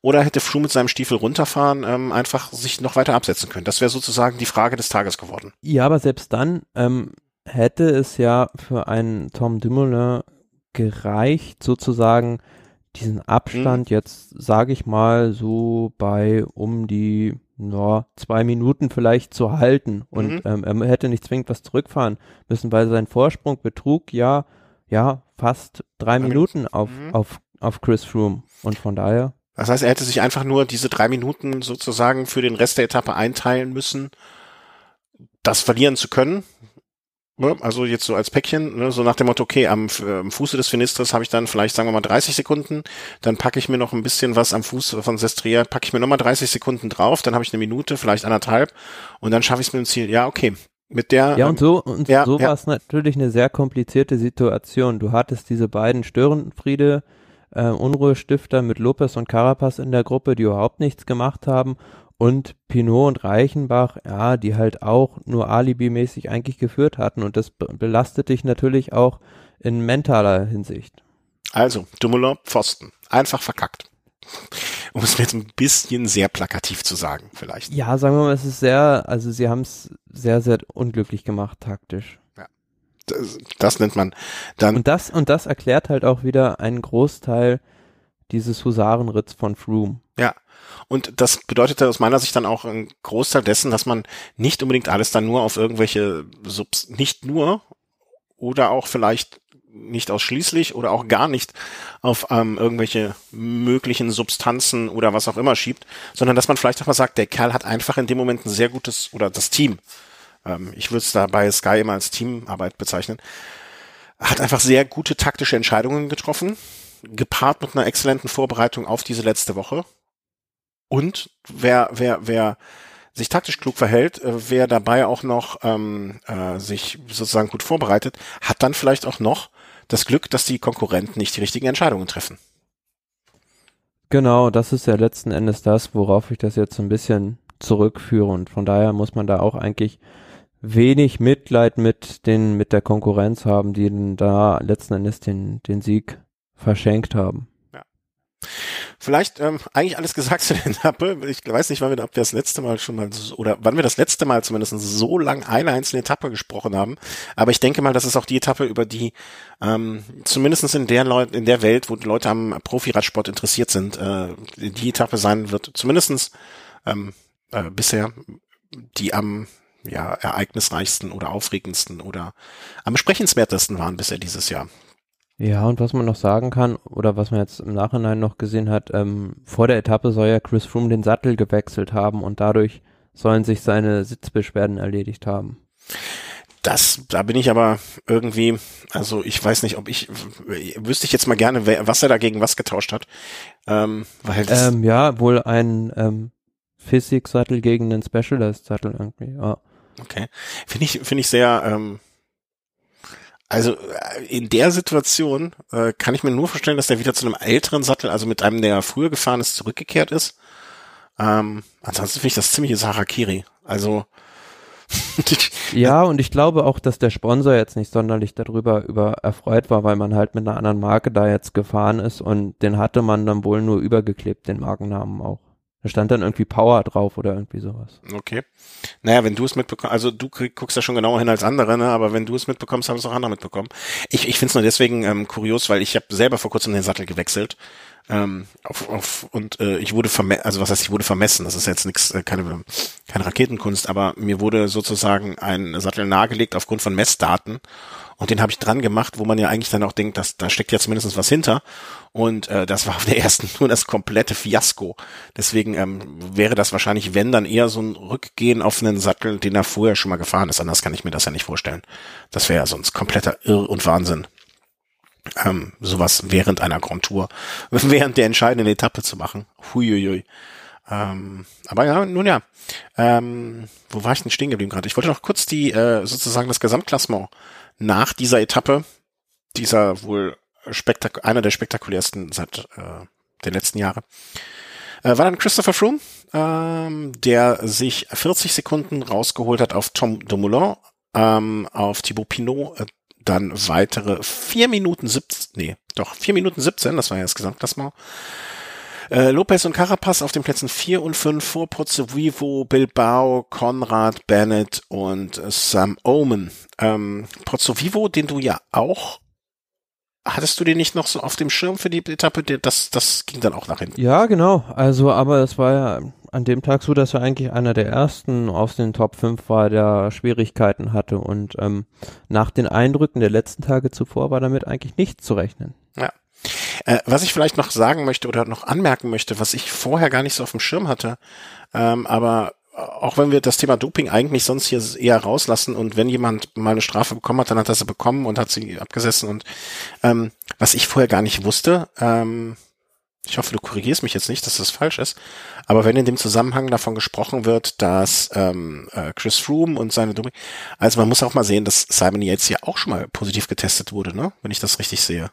oder hätte Froome mit seinem Stiefel runterfahren ähm, einfach sich noch weiter absetzen können? Das wäre sozusagen die Frage des Tages geworden. Ja, aber selbst dann ähm, hätte es ja für einen Tom Dumoulin gereicht, sozusagen diesen Abstand hm. jetzt, sage ich mal, so bei um die no, zwei Minuten vielleicht zu halten und mhm. ähm, er hätte nicht zwingend was zurückfahren müssen, weil sein Vorsprung betrug ja, ja, fast drei Minuten, Minuten auf, mhm. auf, auf Chris Froome und von daher. Das heißt, er hätte sich einfach nur diese drei Minuten sozusagen für den Rest der Etappe einteilen müssen, das verlieren zu können, Ne? Also jetzt so als Päckchen, ne? so nach dem Motto, okay, am, äh, am Fuße des Finistres habe ich dann vielleicht, sagen wir mal, 30 Sekunden, dann packe ich mir noch ein bisschen was am Fuß von Sestria, packe ich mir nochmal 30 Sekunden drauf, dann habe ich eine Minute, vielleicht anderthalb und dann schaffe ich es mit dem Ziel. Ja, okay. Mit der, ja, und so, und ja, so ja. war es natürlich eine sehr komplizierte Situation. Du hattest diese beiden Störenfriede, äh, Unruhestifter mit Lopez und Carapaz in der Gruppe, die überhaupt nichts gemacht haben und Pinot und Reichenbach, ja, die halt auch nur alibimäßig eigentlich geführt hatten und das belastet dich natürlich auch in mentaler Hinsicht. Also, Dumoulin, Pfosten. Einfach verkackt. [LAUGHS] Um es jetzt ein bisschen sehr plakativ zu sagen, vielleicht. Ja, sagen wir mal, es ist sehr, also sie haben es sehr, sehr unglücklich gemacht, taktisch. Ja. Das, das nennt man dann. Und das, und das erklärt halt auch wieder einen Großteil dieses Husarenritz von Froome. Ja, und das bedeutete aus meiner Sicht dann auch ein Großteil dessen, dass man nicht unbedingt alles dann nur auf irgendwelche Subs, nicht nur oder auch vielleicht nicht ausschließlich oder auch gar nicht auf ähm, irgendwelche möglichen Substanzen oder was auch immer schiebt, sondern dass man vielleicht auch mal sagt, der Kerl hat einfach in dem Moment ein sehr gutes oder das Team. Ähm, ich würde es da bei Sky immer als Teamarbeit bezeichnen. Hat einfach sehr gute taktische Entscheidungen getroffen, gepaart mit einer exzellenten Vorbereitung auf diese letzte Woche. Und wer, wer, wer sich taktisch klug verhält, äh, wer dabei auch noch ähm, äh, sich sozusagen gut vorbereitet, hat dann vielleicht auch noch das Glück, dass die Konkurrenten nicht die richtigen Entscheidungen treffen. Genau, das ist ja letzten Endes das, worauf ich das jetzt ein bisschen zurückführe und von daher muss man da auch eigentlich wenig Mitleid mit den mit der Konkurrenz haben, die da letzten Endes den den Sieg verschenkt haben. Vielleicht ähm, eigentlich alles gesagt zu der Etappe. Ich weiß nicht, wann wir, ob wir das letzte Mal schon mal so, oder wann wir das letzte Mal zumindest so lang eine einzelne Etappe gesprochen haben. Aber ich denke mal, das ist auch die Etappe, über die ähm, zumindestens in der Leut in der Welt, wo die Leute am Profiradsport interessiert sind, äh, die Etappe sein wird. Zumindestens ähm, äh, bisher die am ja, ereignisreichsten oder aufregendsten oder am sprechenswertesten waren bisher dieses Jahr. Ja, und was man noch sagen kann, oder was man jetzt im Nachhinein noch gesehen hat, ähm, vor der Etappe soll ja Chris Froome den Sattel gewechselt haben und dadurch sollen sich seine Sitzbeschwerden erledigt haben. Das, da bin ich aber irgendwie, also ich weiß nicht, ob ich, wüsste ich jetzt mal gerne, wer, was er dagegen was getauscht hat. Ähm, weil ähm, ja, wohl ein ähm, Physik-Sattel gegen einen Specialist-Sattel irgendwie, ja. Okay. Finde ich, finde ich sehr, ähm, also äh, in der Situation äh, kann ich mir nur vorstellen, dass der wieder zu einem älteren Sattel, also mit einem, der früher gefahren ist, zurückgekehrt ist. Ähm, ansonsten finde ich das ziemliche Sarakiri. Also [LAUGHS] ja, und ich glaube auch, dass der Sponsor jetzt nicht sonderlich darüber über erfreut war, weil man halt mit einer anderen Marke da jetzt gefahren ist und den hatte man dann wohl nur übergeklebt, den Markennamen auch. Da stand dann irgendwie Power drauf oder irgendwie sowas. Okay. Naja, wenn du es mitbekommst, also du guckst da schon genauer hin als andere, ne? aber wenn du es mitbekommst, haben es auch andere mitbekommen. Ich, ich finde es nur deswegen ähm, kurios, weil ich habe selber vor kurzem den Sattel gewechselt ähm, auf, auf, und äh, ich wurde vermessen, also was heißt, ich wurde vermessen, das ist jetzt nichts, äh, keine, keine Raketenkunst, aber mir wurde sozusagen ein Sattel nahegelegt aufgrund von Messdaten und den habe ich dran gemacht, wo man ja eigentlich dann auch denkt, dass da steckt ja zumindest was hinter. Und äh, das war auf der [LAUGHS] ersten nur das komplette Fiasko. Deswegen ähm, wäre das wahrscheinlich, wenn, dann eher so ein Rückgehen auf einen Sattel, den er vorher schon mal gefahren ist. Anders kann ich mir das ja nicht vorstellen. Das wäre ja sonst kompletter Irr und Wahnsinn. Ähm, sowas während einer Grand Tour, [LAUGHS] während der entscheidenden Etappe zu machen. Huiuiui. Ähm, aber ja, nun ja. Ähm, wo war ich denn stehen geblieben gerade? Ich wollte noch kurz die äh, sozusagen das Gesamtklassement nach dieser Etappe, dieser wohl spektak einer der spektakulärsten seit äh, den letzten Jahren, äh, war dann Christopher Froome, ähm, der sich 40 Sekunden rausgeholt hat auf Tom Dumoulin, ähm, auf Thibaut Pinot, äh, dann weitere 4 Minuten 17, nee, doch 4 Minuten 17, das war ja das Gesamtklassement, äh, Lopez und Carapaz auf den Plätzen 4 und 5 vor Vivo, Bilbao, Konrad, Bennett und äh, Sam Omen. Ähm, Vivo, den du ja auch Hattest du den nicht noch so auf dem Schirm für die Etappe? Das, das ging dann auch nach hinten. Ja, genau. Also, aber es war ja an dem Tag so, dass er eigentlich einer der ersten aus den Top 5 war, der Schwierigkeiten hatte. Und ähm, nach den Eindrücken der letzten Tage zuvor war damit eigentlich nicht zu rechnen. Ja. Äh, was ich vielleicht noch sagen möchte oder noch anmerken möchte, was ich vorher gar nicht so auf dem Schirm hatte, ähm, aber auch wenn wir das Thema Doping eigentlich sonst hier eher rauslassen und wenn jemand mal eine Strafe bekommen hat, dann hat er sie bekommen und hat sie abgesessen und ähm, was ich vorher gar nicht wusste, ähm, ich hoffe, du korrigierst mich jetzt nicht, dass das falsch ist, aber wenn in dem Zusammenhang davon gesprochen wird, dass ähm, äh, Chris Froome und seine Doping, also man muss auch mal sehen, dass Simon Yates ja auch schon mal positiv getestet wurde, ne? Wenn ich das richtig sehe.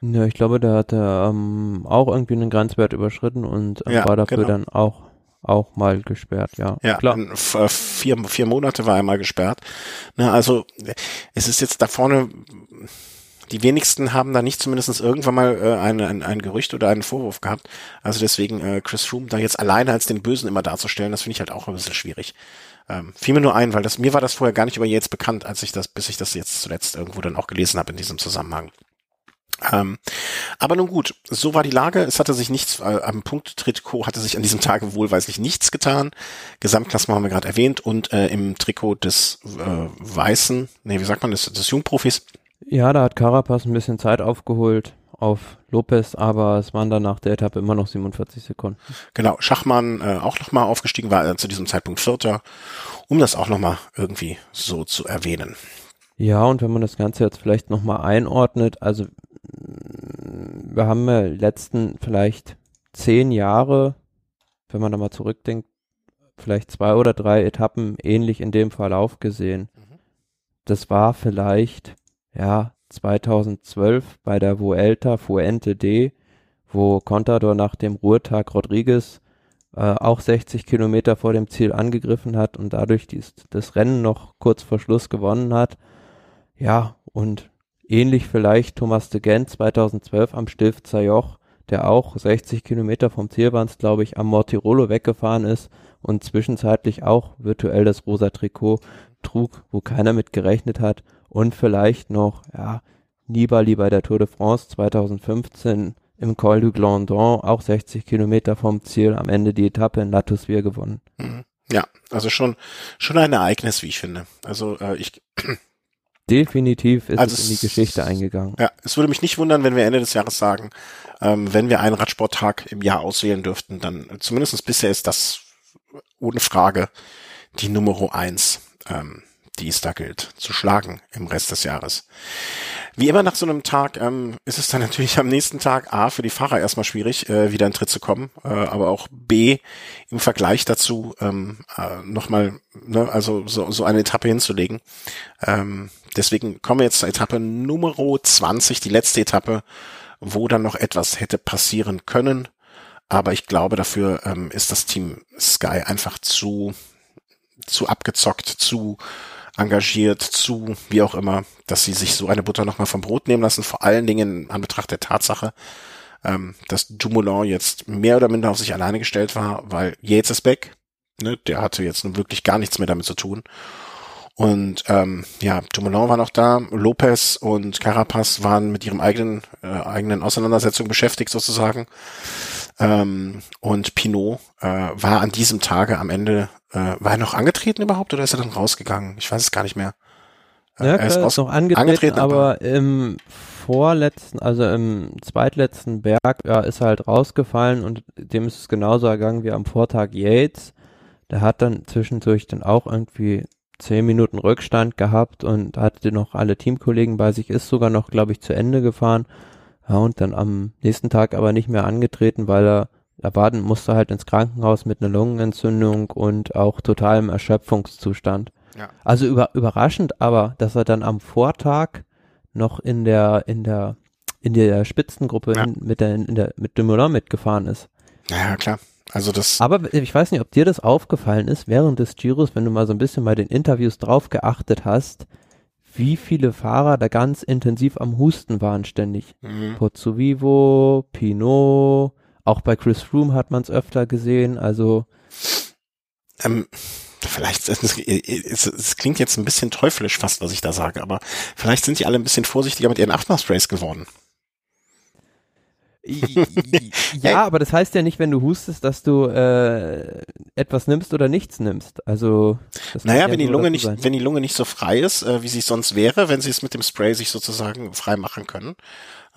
Ja, ich glaube, da hat er ähm, auch irgendwie einen Grenzwert überschritten und äh, ja, war dafür genau. dann auch auch mal gesperrt, ja. Ja, klar. Äh, vier, vier Monate war er mal gesperrt. Na, also es ist jetzt da vorne, die wenigsten haben da nicht zumindest irgendwann mal äh, ein, ein, ein Gerücht oder einen Vorwurf gehabt. Also deswegen äh, Chris Froome da jetzt alleine als den Bösen immer darzustellen, das finde ich halt auch ein bisschen schwierig. Ähm, fiel mir nur ein, weil das mir war das vorher gar nicht über jetzt bekannt, als ich das, bis ich das jetzt zuletzt irgendwo dann auch gelesen habe in diesem Zusammenhang. Ähm, aber nun gut, so war die Lage. Es hatte sich nichts, äh, am Punkttrikot hatte sich an diesem Tage wohlweislich nichts getan. Gesamtklassement haben wir gerade erwähnt und äh, im Trikot des äh, Weißen, nee, wie sagt man, des, des Jungprofis, Ja, da hat Carapaz ein bisschen Zeit aufgeholt auf Lopez, aber es waren dann nach der Etappe immer noch 47 Sekunden. Genau, Schachmann äh, auch nochmal aufgestiegen, war äh, zu diesem Zeitpunkt Vierter, um das auch nochmal irgendwie so zu erwähnen. Ja, und wenn man das Ganze jetzt vielleicht nochmal einordnet, also wir haben ja letzten vielleicht zehn Jahre, wenn man da mal zurückdenkt, vielleicht zwei oder drei Etappen ähnlich in dem Verlauf gesehen. Mhm. Das war vielleicht, ja, 2012 bei der Vuelta Fuente D, wo Contador nach dem Ruhetag Rodriguez äh, auch 60 Kilometer vor dem Ziel angegriffen hat und dadurch dies, das Rennen noch kurz vor Schluss gewonnen hat. Ja, und ähnlich vielleicht Thomas de Gent 2012 am Stilfzer Joch, der auch 60 Kilometer vom Ziel waren glaube ich, am Mortirolo weggefahren ist und zwischenzeitlich auch virtuell das rosa Trikot trug, wo keiner mit gerechnet hat und vielleicht noch, ja, Nibali bei der Tour de France 2015 im Col du Glandon, auch 60 Kilometer vom Ziel, am Ende die Etappe in Lattusvier gewonnen. Mhm. Ja, also schon, schon ein Ereignis, wie ich finde. Also äh, ich Definitiv ist also es in die Geschichte eingegangen. Ja, es würde mich nicht wundern, wenn wir Ende des Jahres sagen, ähm, wenn wir einen Radsporttag im Jahr auswählen dürften, dann zumindest bisher ist das ohne Frage die Nummer eins. Ähm, die es da gilt zu schlagen im Rest des Jahres. Wie immer nach so einem Tag ähm, ist es dann [LAUGHS] natürlich am nächsten Tag A für die Fahrer erstmal schwierig, äh, wieder in Tritt zu kommen, äh, aber auch B im Vergleich dazu ähm, äh, nochmal, ne, also so, so eine Etappe hinzulegen. Ähm, deswegen kommen wir jetzt zur Etappe Nummer 20, die letzte Etappe, wo dann noch etwas hätte passieren können. Aber ich glaube, dafür ähm, ist das Team Sky einfach zu, zu abgezockt, zu engagiert zu, wie auch immer, dass sie sich so eine Butter nochmal vom Brot nehmen lassen, vor allen Dingen an Betracht der Tatsache, ähm, dass Dumoulin jetzt mehr oder minder auf sich alleine gestellt war, weil Yates ist weg, ne, der hatte jetzt nun wirklich gar nichts mehr damit zu tun. Und ähm, ja, Dumoulin war noch da, Lopez und Carapaz waren mit ihrem eigenen äh, eigenen Auseinandersetzung beschäftigt sozusagen. Ähm, und Pinot äh, war an diesem Tage am Ende äh, war er noch angetreten überhaupt oder ist er dann rausgegangen? Ich weiß es gar nicht mehr. Äh, ja, er ist, ist noch angetreten, angetreten aber, aber, im vorletzten, also im zweitletzten Berg, ja, ist er halt rausgefallen und dem ist es genauso ergangen wie am Vortag Yates. Der hat dann zwischendurch dann auch irgendwie zehn Minuten Rückstand gehabt und hatte noch alle Teamkollegen bei sich, ist sogar noch, glaube ich, zu Ende gefahren. Ja, und dann am nächsten Tag aber nicht mehr angetreten, weil er da warten musste halt ins Krankenhaus mit einer Lungenentzündung und auch totalem Erschöpfungszustand. Ja. Also über, überraschend aber, dass er dann am Vortag noch in der, in der, in der Spitzengruppe ja. mit der, in der, mit Dumoulin mitgefahren ist. Ja, klar. Also das. Aber ich weiß nicht, ob dir das aufgefallen ist während des Giros, wenn du mal so ein bisschen bei den Interviews drauf geachtet hast, wie viele Fahrer da ganz intensiv am Husten waren ständig. Mhm. Pozzovivo, Pinot, auch bei Chris Froome hat man es öfter gesehen, also. Ähm, vielleicht, es, es, es, klingt jetzt ein bisschen teuflisch fast, was ich da sage, aber vielleicht sind die alle ein bisschen vorsichtiger mit ihren Achtmal-Sprays geworden. Ja, aber das heißt ja nicht, wenn du hustest, dass du äh, etwas nimmst oder nichts nimmst. Also naja, ja wenn die Lunge nicht, sein. wenn die Lunge nicht so frei ist, äh, wie sie sonst wäre, wenn sie es mit dem Spray sich sozusagen frei machen können,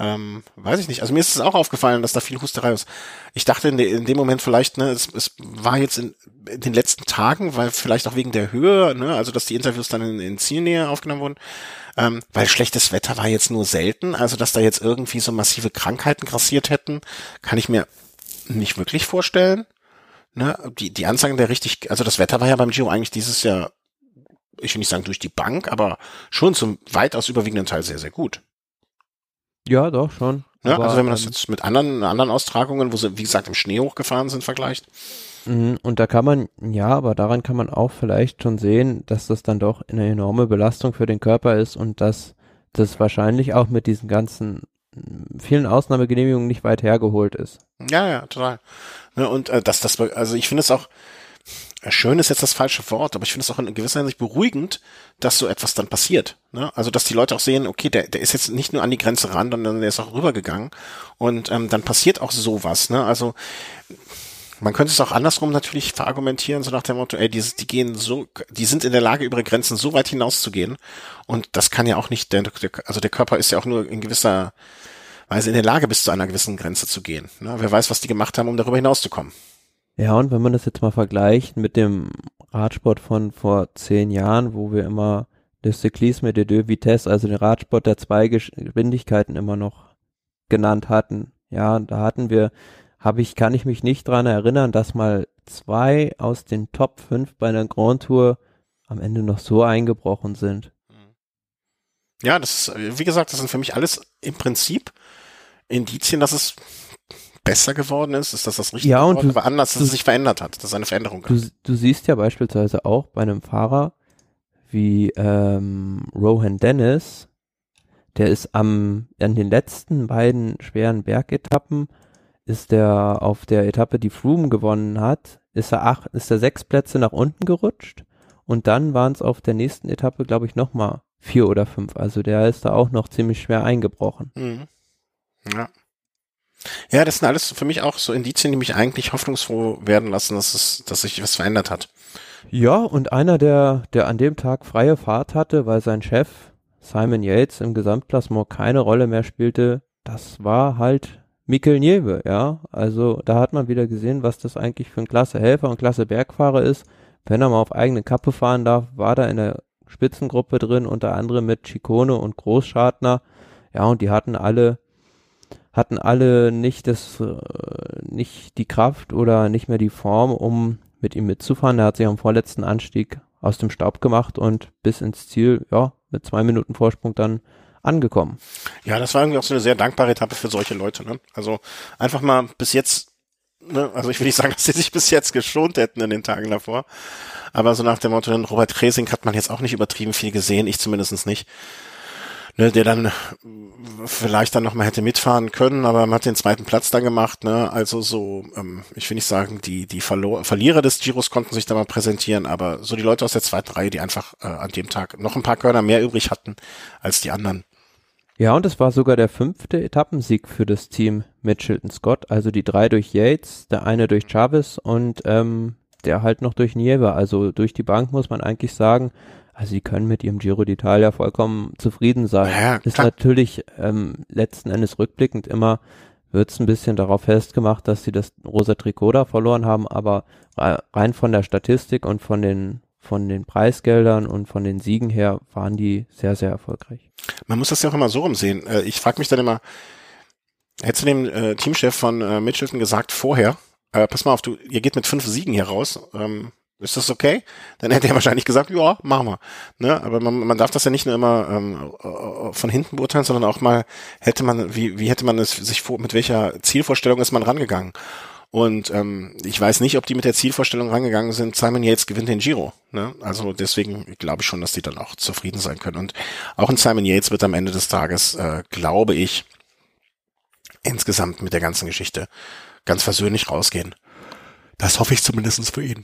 ähm, weiß ich nicht. Also mir ist es auch aufgefallen, dass da viel Husterei ist. Ich dachte in, de, in dem Moment vielleicht, ne, es, es war jetzt in, in, den letzten Tagen, weil vielleicht auch wegen der Höhe, ne, also dass die Interviews dann in, in Zielnähe aufgenommen wurden, ähm, weil schlechtes Wetter war jetzt nur selten, also dass da jetzt irgendwie so massive Krankheiten grassiert hätten, kann ich mir nicht wirklich vorstellen. Ne, die, die Anzeigen der richtig, also das Wetter war ja beim Giro eigentlich dieses Jahr, ich will nicht sagen durch die Bank, aber schon zum weitaus überwiegenden Teil sehr, sehr gut. Ja, doch, schon. Ja, Aber, also wenn man das ähm, jetzt mit anderen, anderen Austragungen, wo sie, wie gesagt, im Schnee hochgefahren sind, vergleicht. Mhm, und da kann man, ja, aber daran kann man auch vielleicht schon sehen, dass das dann doch eine enorme Belastung für den Körper ist und dass das wahrscheinlich auch mit diesen ganzen mm, vielen Ausnahmegenehmigungen nicht weit hergeholt ist. Ja, ja, total. Ne, und äh, dass das, also ich finde es auch, schön ist jetzt das falsche Wort, aber ich finde es auch in gewisser Hinsicht beruhigend, dass so etwas dann passiert. Ne? Also dass die Leute auch sehen, okay, der, der ist jetzt nicht nur an die Grenze ran, sondern der ist auch rübergegangen und ähm, dann passiert auch sowas. Ne? Also Man könnte es auch andersrum natürlich verargumentieren, so nach dem Motto, ey, die, die gehen so, die sind in der Lage, über Grenzen so weit hinauszugehen. Und das kann ja auch nicht, der, also der Körper ist ja auch nur in gewisser Weise in der Lage, bis zu einer gewissen Grenze zu gehen. Ne? Wer weiß, was die gemacht haben, um darüber hinauszukommen. Ja, und wenn man das jetzt mal vergleicht mit dem Radsport von vor zehn Jahren, wo wir immer Le Cyclisme de deux Vitesse, also den Radsport der zwei Geschwindigkeiten immer noch genannt hatten. Ja, da hatten wir, habe ich, kann ich mich nicht dran erinnern, dass mal zwei aus den Top 5 bei einer Grand Tour am Ende noch so eingebrochen sind. Ja, das ist, wie gesagt, das sind für mich alles im Prinzip Indizien, dass es besser geworden ist, ist das das Richtige ja, und geworden, du, aber anders, dass es sich verändert hat, dass es eine Veränderung gab. Du, du siehst ja beispielsweise auch bei einem Fahrer wie ähm, Rohan Dennis, der ist am, an den letzten beiden schweren Bergetappen, ist der auf der Etappe, die Froome gewonnen hat, ist er acht, ist er sechs Plätze nach unten gerutscht und dann waren es auf der nächsten Etappe, glaube ich, nochmal vier oder fünf. Also der ist da auch noch ziemlich schwer eingebrochen. Mhm. Ja. Ja, das sind alles für mich auch so Indizien, die mich eigentlich hoffnungsfroh werden lassen, dass es, dass sich was verändert hat. Ja, und einer, der, der an dem Tag freie Fahrt hatte, weil sein Chef Simon Yates im Gesamtklassement keine Rolle mehr spielte, das war halt Mikkel Nieve, ja. Also da hat man wieder gesehen, was das eigentlich für ein klasse Helfer und klasse Bergfahrer ist. Wenn er mal auf eigene Kappe fahren darf, war da in der Spitzengruppe drin, unter anderem mit Chicone und Großschartner. Ja, und die hatten alle hatten alle nicht das, äh, nicht die Kraft oder nicht mehr die Form, um mit ihm mitzufahren. Er hat sich am vorletzten Anstieg aus dem Staub gemacht und bis ins Ziel, ja, mit zwei Minuten Vorsprung dann angekommen. Ja, das war irgendwie auch so eine sehr dankbare Etappe für solche Leute. Ne? Also einfach mal bis jetzt, ne? also ich will nicht sagen, [LAUGHS] dass sie sich bis jetzt geschont hätten in den Tagen davor, aber so nach dem Motto, Robert Kresing hat man jetzt auch nicht übertrieben viel gesehen, ich zumindest nicht ne, der dann vielleicht dann nochmal hätte mitfahren können, aber man hat den zweiten Platz dann gemacht. Ne? Also so, ähm, ich will nicht sagen, die, die Verlo Verlierer des Giros konnten sich da mal präsentieren, aber so die Leute aus der zweiten Reihe, die einfach äh, an dem Tag noch ein paar Körner mehr übrig hatten als die anderen. Ja, und es war sogar der fünfte Etappensieg für das Team Mitchelton Scott. Also die drei durch Yates, der eine durch Chavez und ähm, der halt noch durch Nieve. Also durch die Bank muss man eigentlich sagen, also sie können mit ihrem Giro d'Italia vollkommen zufrieden sein. Ja, ist natürlich ähm, letzten Endes rückblickend immer wird es ein bisschen darauf festgemacht, dass sie das rosa Trikot da verloren haben, aber rein von der Statistik und von den von den Preisgeldern und von den Siegen her waren die sehr, sehr erfolgreich. Man muss das ja auch immer so rumsehen. Äh, ich frage mich dann immer, hättest du dem äh, Teamchef von äh, Mitchelton gesagt vorher, äh, pass mal auf, du, ihr geht mit fünf Siegen hier raus, ähm, ist das okay? Dann hätte er wahrscheinlich gesagt, ja, machen wir. Ne? Aber man, man darf das ja nicht nur immer ähm, äh, von hinten beurteilen, sondern auch mal hätte man, wie, wie hätte man es sich vor, mit welcher Zielvorstellung ist man rangegangen? Und ähm, ich weiß nicht, ob die mit der Zielvorstellung rangegangen sind, Simon Yates gewinnt den Giro. Ne? Also deswegen glaube ich schon, dass die dann auch zufrieden sein können. Und auch ein Simon Yates wird am Ende des Tages, äh, glaube ich, insgesamt mit der ganzen Geschichte ganz versöhnlich rausgehen. Das hoffe ich zumindestens für ihn.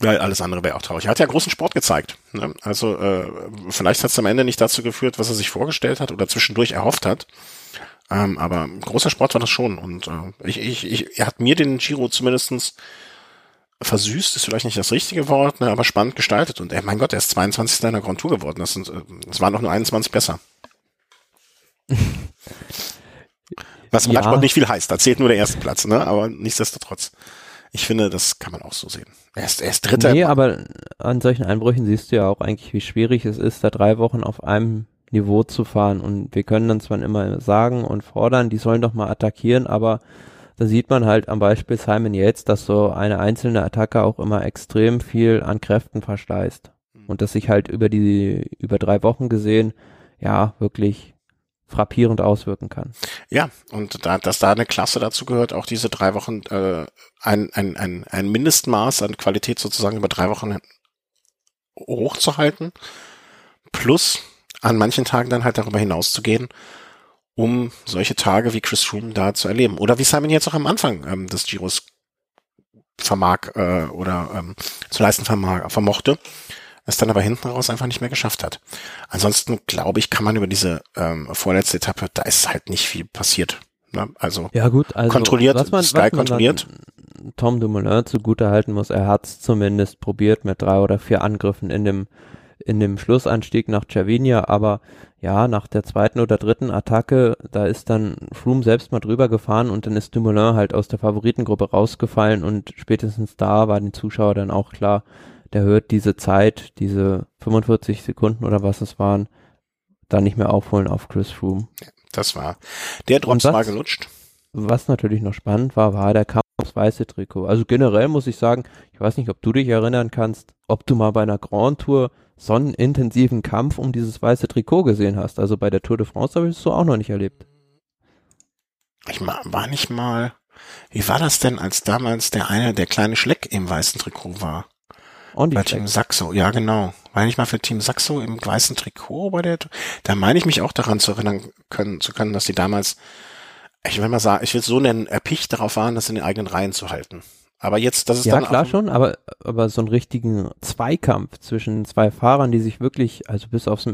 Weil alles andere wäre auch traurig. Er hat ja großen Sport gezeigt. Ne? Also äh, vielleicht hat es am Ende nicht dazu geführt, was er sich vorgestellt hat oder zwischendurch erhofft hat. Ähm, aber großer Sport war das schon. Und äh, ich, ich, ich, er hat mir den Giro zumindestens versüßt, ist vielleicht nicht das richtige Wort, ne, aber spannend gestaltet. Und ey, mein Gott, er ist 22. in der Grand Tour geworden. Das, sind, äh, das waren doch nur 21 besser. [LAUGHS] Was im ja. Radsport nicht viel heißt. Da zählt nur der erste Platz, ne? aber nichtsdestotrotz. Ich finde, das kann man auch so sehen. Er ist, er ist Dritter. Nee, aber an solchen Einbrüchen siehst du ja auch eigentlich, wie schwierig es ist, da drei Wochen auf einem Niveau zu fahren. Und wir können dann zwar immer sagen und fordern, die sollen doch mal attackieren, aber da sieht man halt am Beispiel Simon Yates, dass so eine einzelne Attacke auch immer extrem viel an Kräften verschleißt. Mhm. Und dass sich halt über die, über drei Wochen gesehen, ja, wirklich frappierend auswirken kann. Ja, und da, dass da eine Klasse dazu gehört, auch diese drei Wochen äh, ein, ein, ein, ein Mindestmaß an Qualität sozusagen über drei Wochen hochzuhalten, plus an manchen Tagen dann halt darüber hinaus zu gehen, um solche Tage wie Chris Froome da zu erleben. Oder wie Simon jetzt auch am Anfang ähm, des Giros vermag äh, oder ähm, zu leisten vermag, vermochte es dann aber hinten raus einfach nicht mehr geschafft hat. Ansonsten glaube ich, kann man über diese ähm, vorletzte Etappe, da ist halt nicht viel passiert. Ne? Also, ja gut, also kontrolliert, was man, Sky was kontrolliert. Tom Dumoulin zugutehalten muss, er hat es zumindest probiert mit drei oder vier Angriffen in dem in dem Schlussanstieg nach Cervinia, aber ja, nach der zweiten oder dritten Attacke, da ist dann Froome selbst mal drüber gefahren und dann ist Dumoulin halt aus der Favoritengruppe rausgefallen und spätestens da war den Zuschauer dann auch klar, der hört diese Zeit, diese 45 Sekunden oder was es waren, da nicht mehr aufholen auf Chris Froome. Das war der Drops war gelutscht. Was natürlich noch spannend war, war der Kampf aufs weiße Trikot. Also generell muss ich sagen, ich weiß nicht, ob du dich erinnern kannst, ob du mal bei einer Grand Tour so einen intensiven Kampf um dieses weiße Trikot gesehen hast. Also bei der Tour de France habe ich es so auch noch nicht erlebt. Ich war nicht mal, wie war das denn, als damals der eine, der kleine Schleck im weißen Trikot war? Und bei Team Saxo, ja genau. War nicht mal für Team Saxo im weißen Trikot bei der, da meine ich mich auch daran zu erinnern können, zu können, dass die damals, ich will mal sagen, ich will es so nennen, erpicht darauf waren, das in den eigenen Reihen zu halten. Aber jetzt, das ist ja, dann. Klar schon, aber, aber so einen richtigen Zweikampf zwischen zwei Fahrern, die sich wirklich, also bis aufs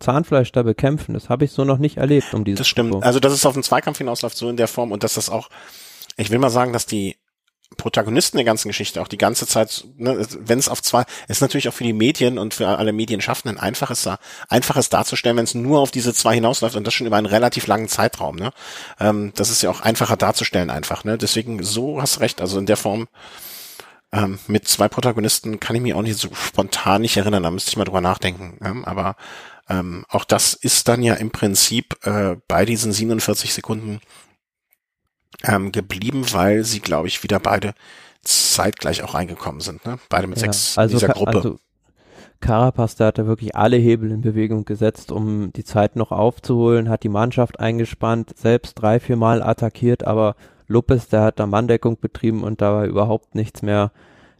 Zahnfleisch da bekämpfen, das habe ich so noch nicht erlebt um dieses. Das stimmt. Trikot. Also, dass es auf einen Zweikampf hinausläuft, so in der Form und dass das auch, ich will mal sagen, dass die Protagonisten der ganzen Geschichte auch die ganze Zeit, ne, wenn es auf zwei, ist natürlich auch für die Medien und für alle Medienschaffenden einfaches, einfaches darzustellen, wenn es nur auf diese zwei hinausläuft und das schon über einen relativ langen Zeitraum. Ne? Ähm, das ist ja auch einfacher darzustellen einfach. Ne? Deswegen so hast recht. Also in der Form ähm, mit zwei Protagonisten kann ich mich auch nicht so spontan nicht erinnern. Da müsste ich mal drüber nachdenken. Ja? Aber ähm, auch das ist dann ja im Prinzip äh, bei diesen 47 Sekunden ähm, geblieben, weil sie, glaube ich, wieder beide zeitgleich auch reingekommen sind. Ne? Beide mit ja, sechs also, in dieser Gruppe. Also Carapaz, der hat da wirklich alle Hebel in Bewegung gesetzt, um die Zeit noch aufzuholen, hat die Mannschaft eingespannt, selbst drei, vier Mal attackiert, aber Lopez, der hat da Manndeckung betrieben und da war überhaupt nichts mehr,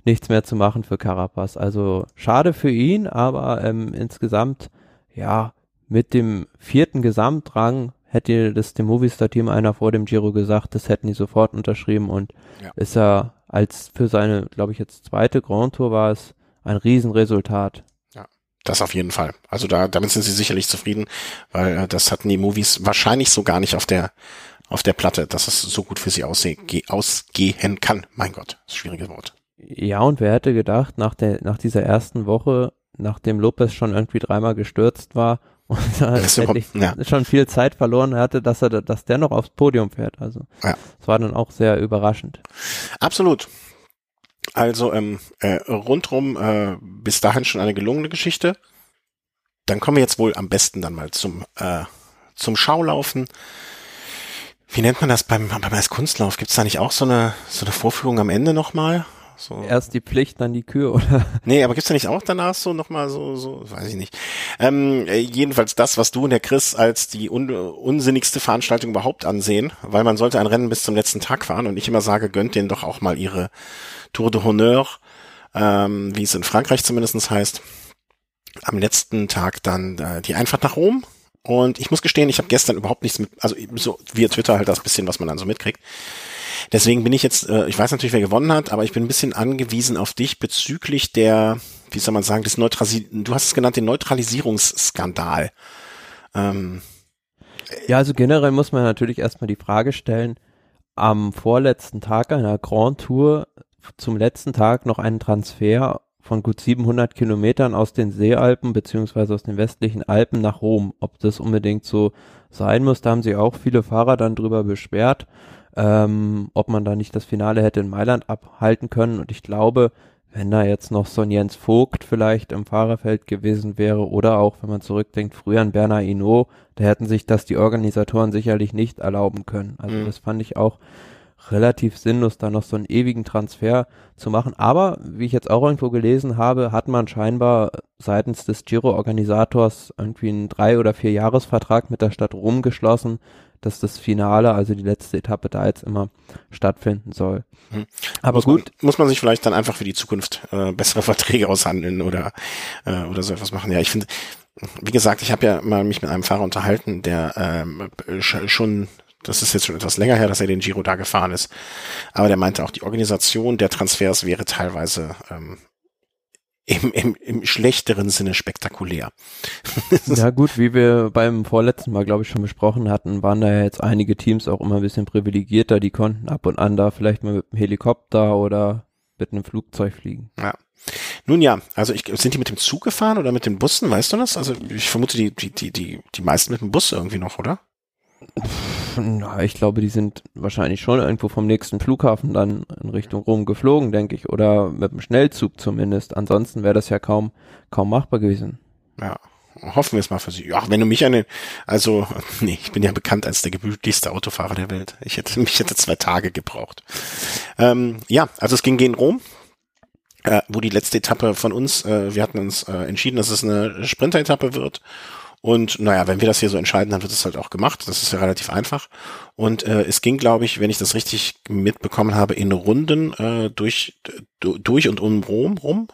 nichts mehr zu machen für Carapaz. Also schade für ihn, aber ähm, insgesamt, ja, mit dem vierten Gesamtrang hätte das dem Movistar-Team einer vor dem Giro gesagt, das hätten die sofort unterschrieben und ja. ist er als für seine, glaube ich, jetzt zweite Grand Tour war es ein Riesenresultat. Ja, das auf jeden Fall. Also da, damit sind sie sicherlich zufrieden, weil äh, das hatten die Movies wahrscheinlich so gar nicht auf der auf der Platte, dass es so gut für sie ausseh, ausgehen kann. Mein Gott, das schwierige Wort. Ja, und wer hätte gedacht, nach der, nach dieser ersten Woche, nachdem Lopez schon irgendwie dreimal gestürzt war, und da ja. schon viel Zeit verloren hatte, dass er, dass der noch aufs Podium fährt. Also ja. das war dann auch sehr überraschend. Absolut. Also ähm, äh, rundrum äh, bis dahin schon eine gelungene Geschichte. Dann kommen wir jetzt wohl am besten dann mal zum äh, zum Schaulaufen. Wie nennt man das beim beim Kunstlauf? Gibt es da nicht auch so eine so eine Vorführung am Ende nochmal? So. Erst die Pflicht, dann die Kür, [LAUGHS] oder? Nee, aber gibt's da nicht auch danach so nochmal so, so, weiß ich nicht. Ähm, äh, jedenfalls das, was du und der Chris als die un unsinnigste Veranstaltung überhaupt ansehen, weil man sollte ein Rennen bis zum letzten Tag fahren und ich immer sage, gönnt denen doch auch mal ihre Tour de Honneur, ähm, wie es in Frankreich zumindestens heißt. Am letzten Tag dann äh, die Einfahrt nach Rom. Und ich muss gestehen, ich habe gestern überhaupt nichts mit, also so via Twitter halt das bisschen, was man dann so mitkriegt. Deswegen bin ich jetzt, äh, ich weiß natürlich, wer gewonnen hat, aber ich bin ein bisschen angewiesen auf dich bezüglich der, wie soll man sagen, des Neutralis du hast es genannt, den Neutralisierungsskandal. Ähm, ja, also generell muss man natürlich erstmal die Frage stellen, am vorletzten Tag einer Grand Tour zum letzten Tag noch einen Transfer von gut 700 Kilometern aus den Seealpen beziehungsweise aus den westlichen Alpen nach Rom. Ob das unbedingt so sein muss, da haben sich auch viele Fahrer dann drüber beschwert ähm, ob man da nicht das Finale hätte in Mailand abhalten können. Und ich glaube, wenn da jetzt noch so ein Jens Vogt vielleicht im Fahrerfeld gewesen wäre oder auch, wenn man zurückdenkt, früher an Bernard Hinault, da hätten sich das die Organisatoren sicherlich nicht erlauben können. Also mhm. das fand ich auch relativ sinnlos, da noch so einen ewigen Transfer zu machen. Aber, wie ich jetzt auch irgendwo gelesen habe, hat man scheinbar seitens des Giro-Organisators irgendwie einen drei- oder vier Jahresvertrag mit der Stadt Rom geschlossen, dass das Finale, also die letzte Etappe da jetzt immer stattfinden soll. Mhm. Aber muss gut. Man, muss man sich vielleicht dann einfach für die Zukunft äh, bessere [LAUGHS] Verträge aushandeln oder, äh, oder so etwas machen. Ja, ich finde, wie gesagt, ich habe ja mal mich mit einem Fahrer unterhalten, der ähm, schon das ist jetzt schon etwas länger her, dass er den Giro da gefahren ist. Aber der meinte auch, die Organisation der Transfers wäre teilweise ähm, im, im, im schlechteren Sinne spektakulär. [LAUGHS] ja gut, wie wir beim vorletzten Mal, glaube ich, schon besprochen hatten, waren da ja jetzt einige Teams auch immer ein bisschen privilegierter, die konnten ab und an da vielleicht mal mit einem Helikopter oder mit einem Flugzeug fliegen. Ja. Nun ja, also ich, sind die mit dem Zug gefahren oder mit den Bussen, weißt du das? Also ich vermute die, die, die, die, die meisten mit dem Bus irgendwie noch, oder? Na, ich glaube, die sind wahrscheinlich schon irgendwo vom nächsten Flughafen dann in Richtung Rom geflogen, denke ich, oder mit dem Schnellzug zumindest. Ansonsten wäre das ja kaum, kaum machbar gewesen. Ja, hoffen wir es mal für Sie. Ja, wenn du mich eine, also, [LAUGHS] nee, ich bin ja bekannt als der gemütlichste Autofahrer der Welt. Ich hätte, mich hätte zwei Tage gebraucht. Ähm, ja, also es ging gegen Rom. Äh, wo die letzte Etappe von uns, äh, wir hatten uns äh, entschieden, dass es eine Sprinter-Etappe wird und naja, wenn wir das hier so entscheiden, dann wird es halt auch gemacht. Das ist ja relativ einfach. Und äh, es ging, glaube ich, wenn ich das richtig mitbekommen habe, in Runden äh, durch, durch und um Rom rum.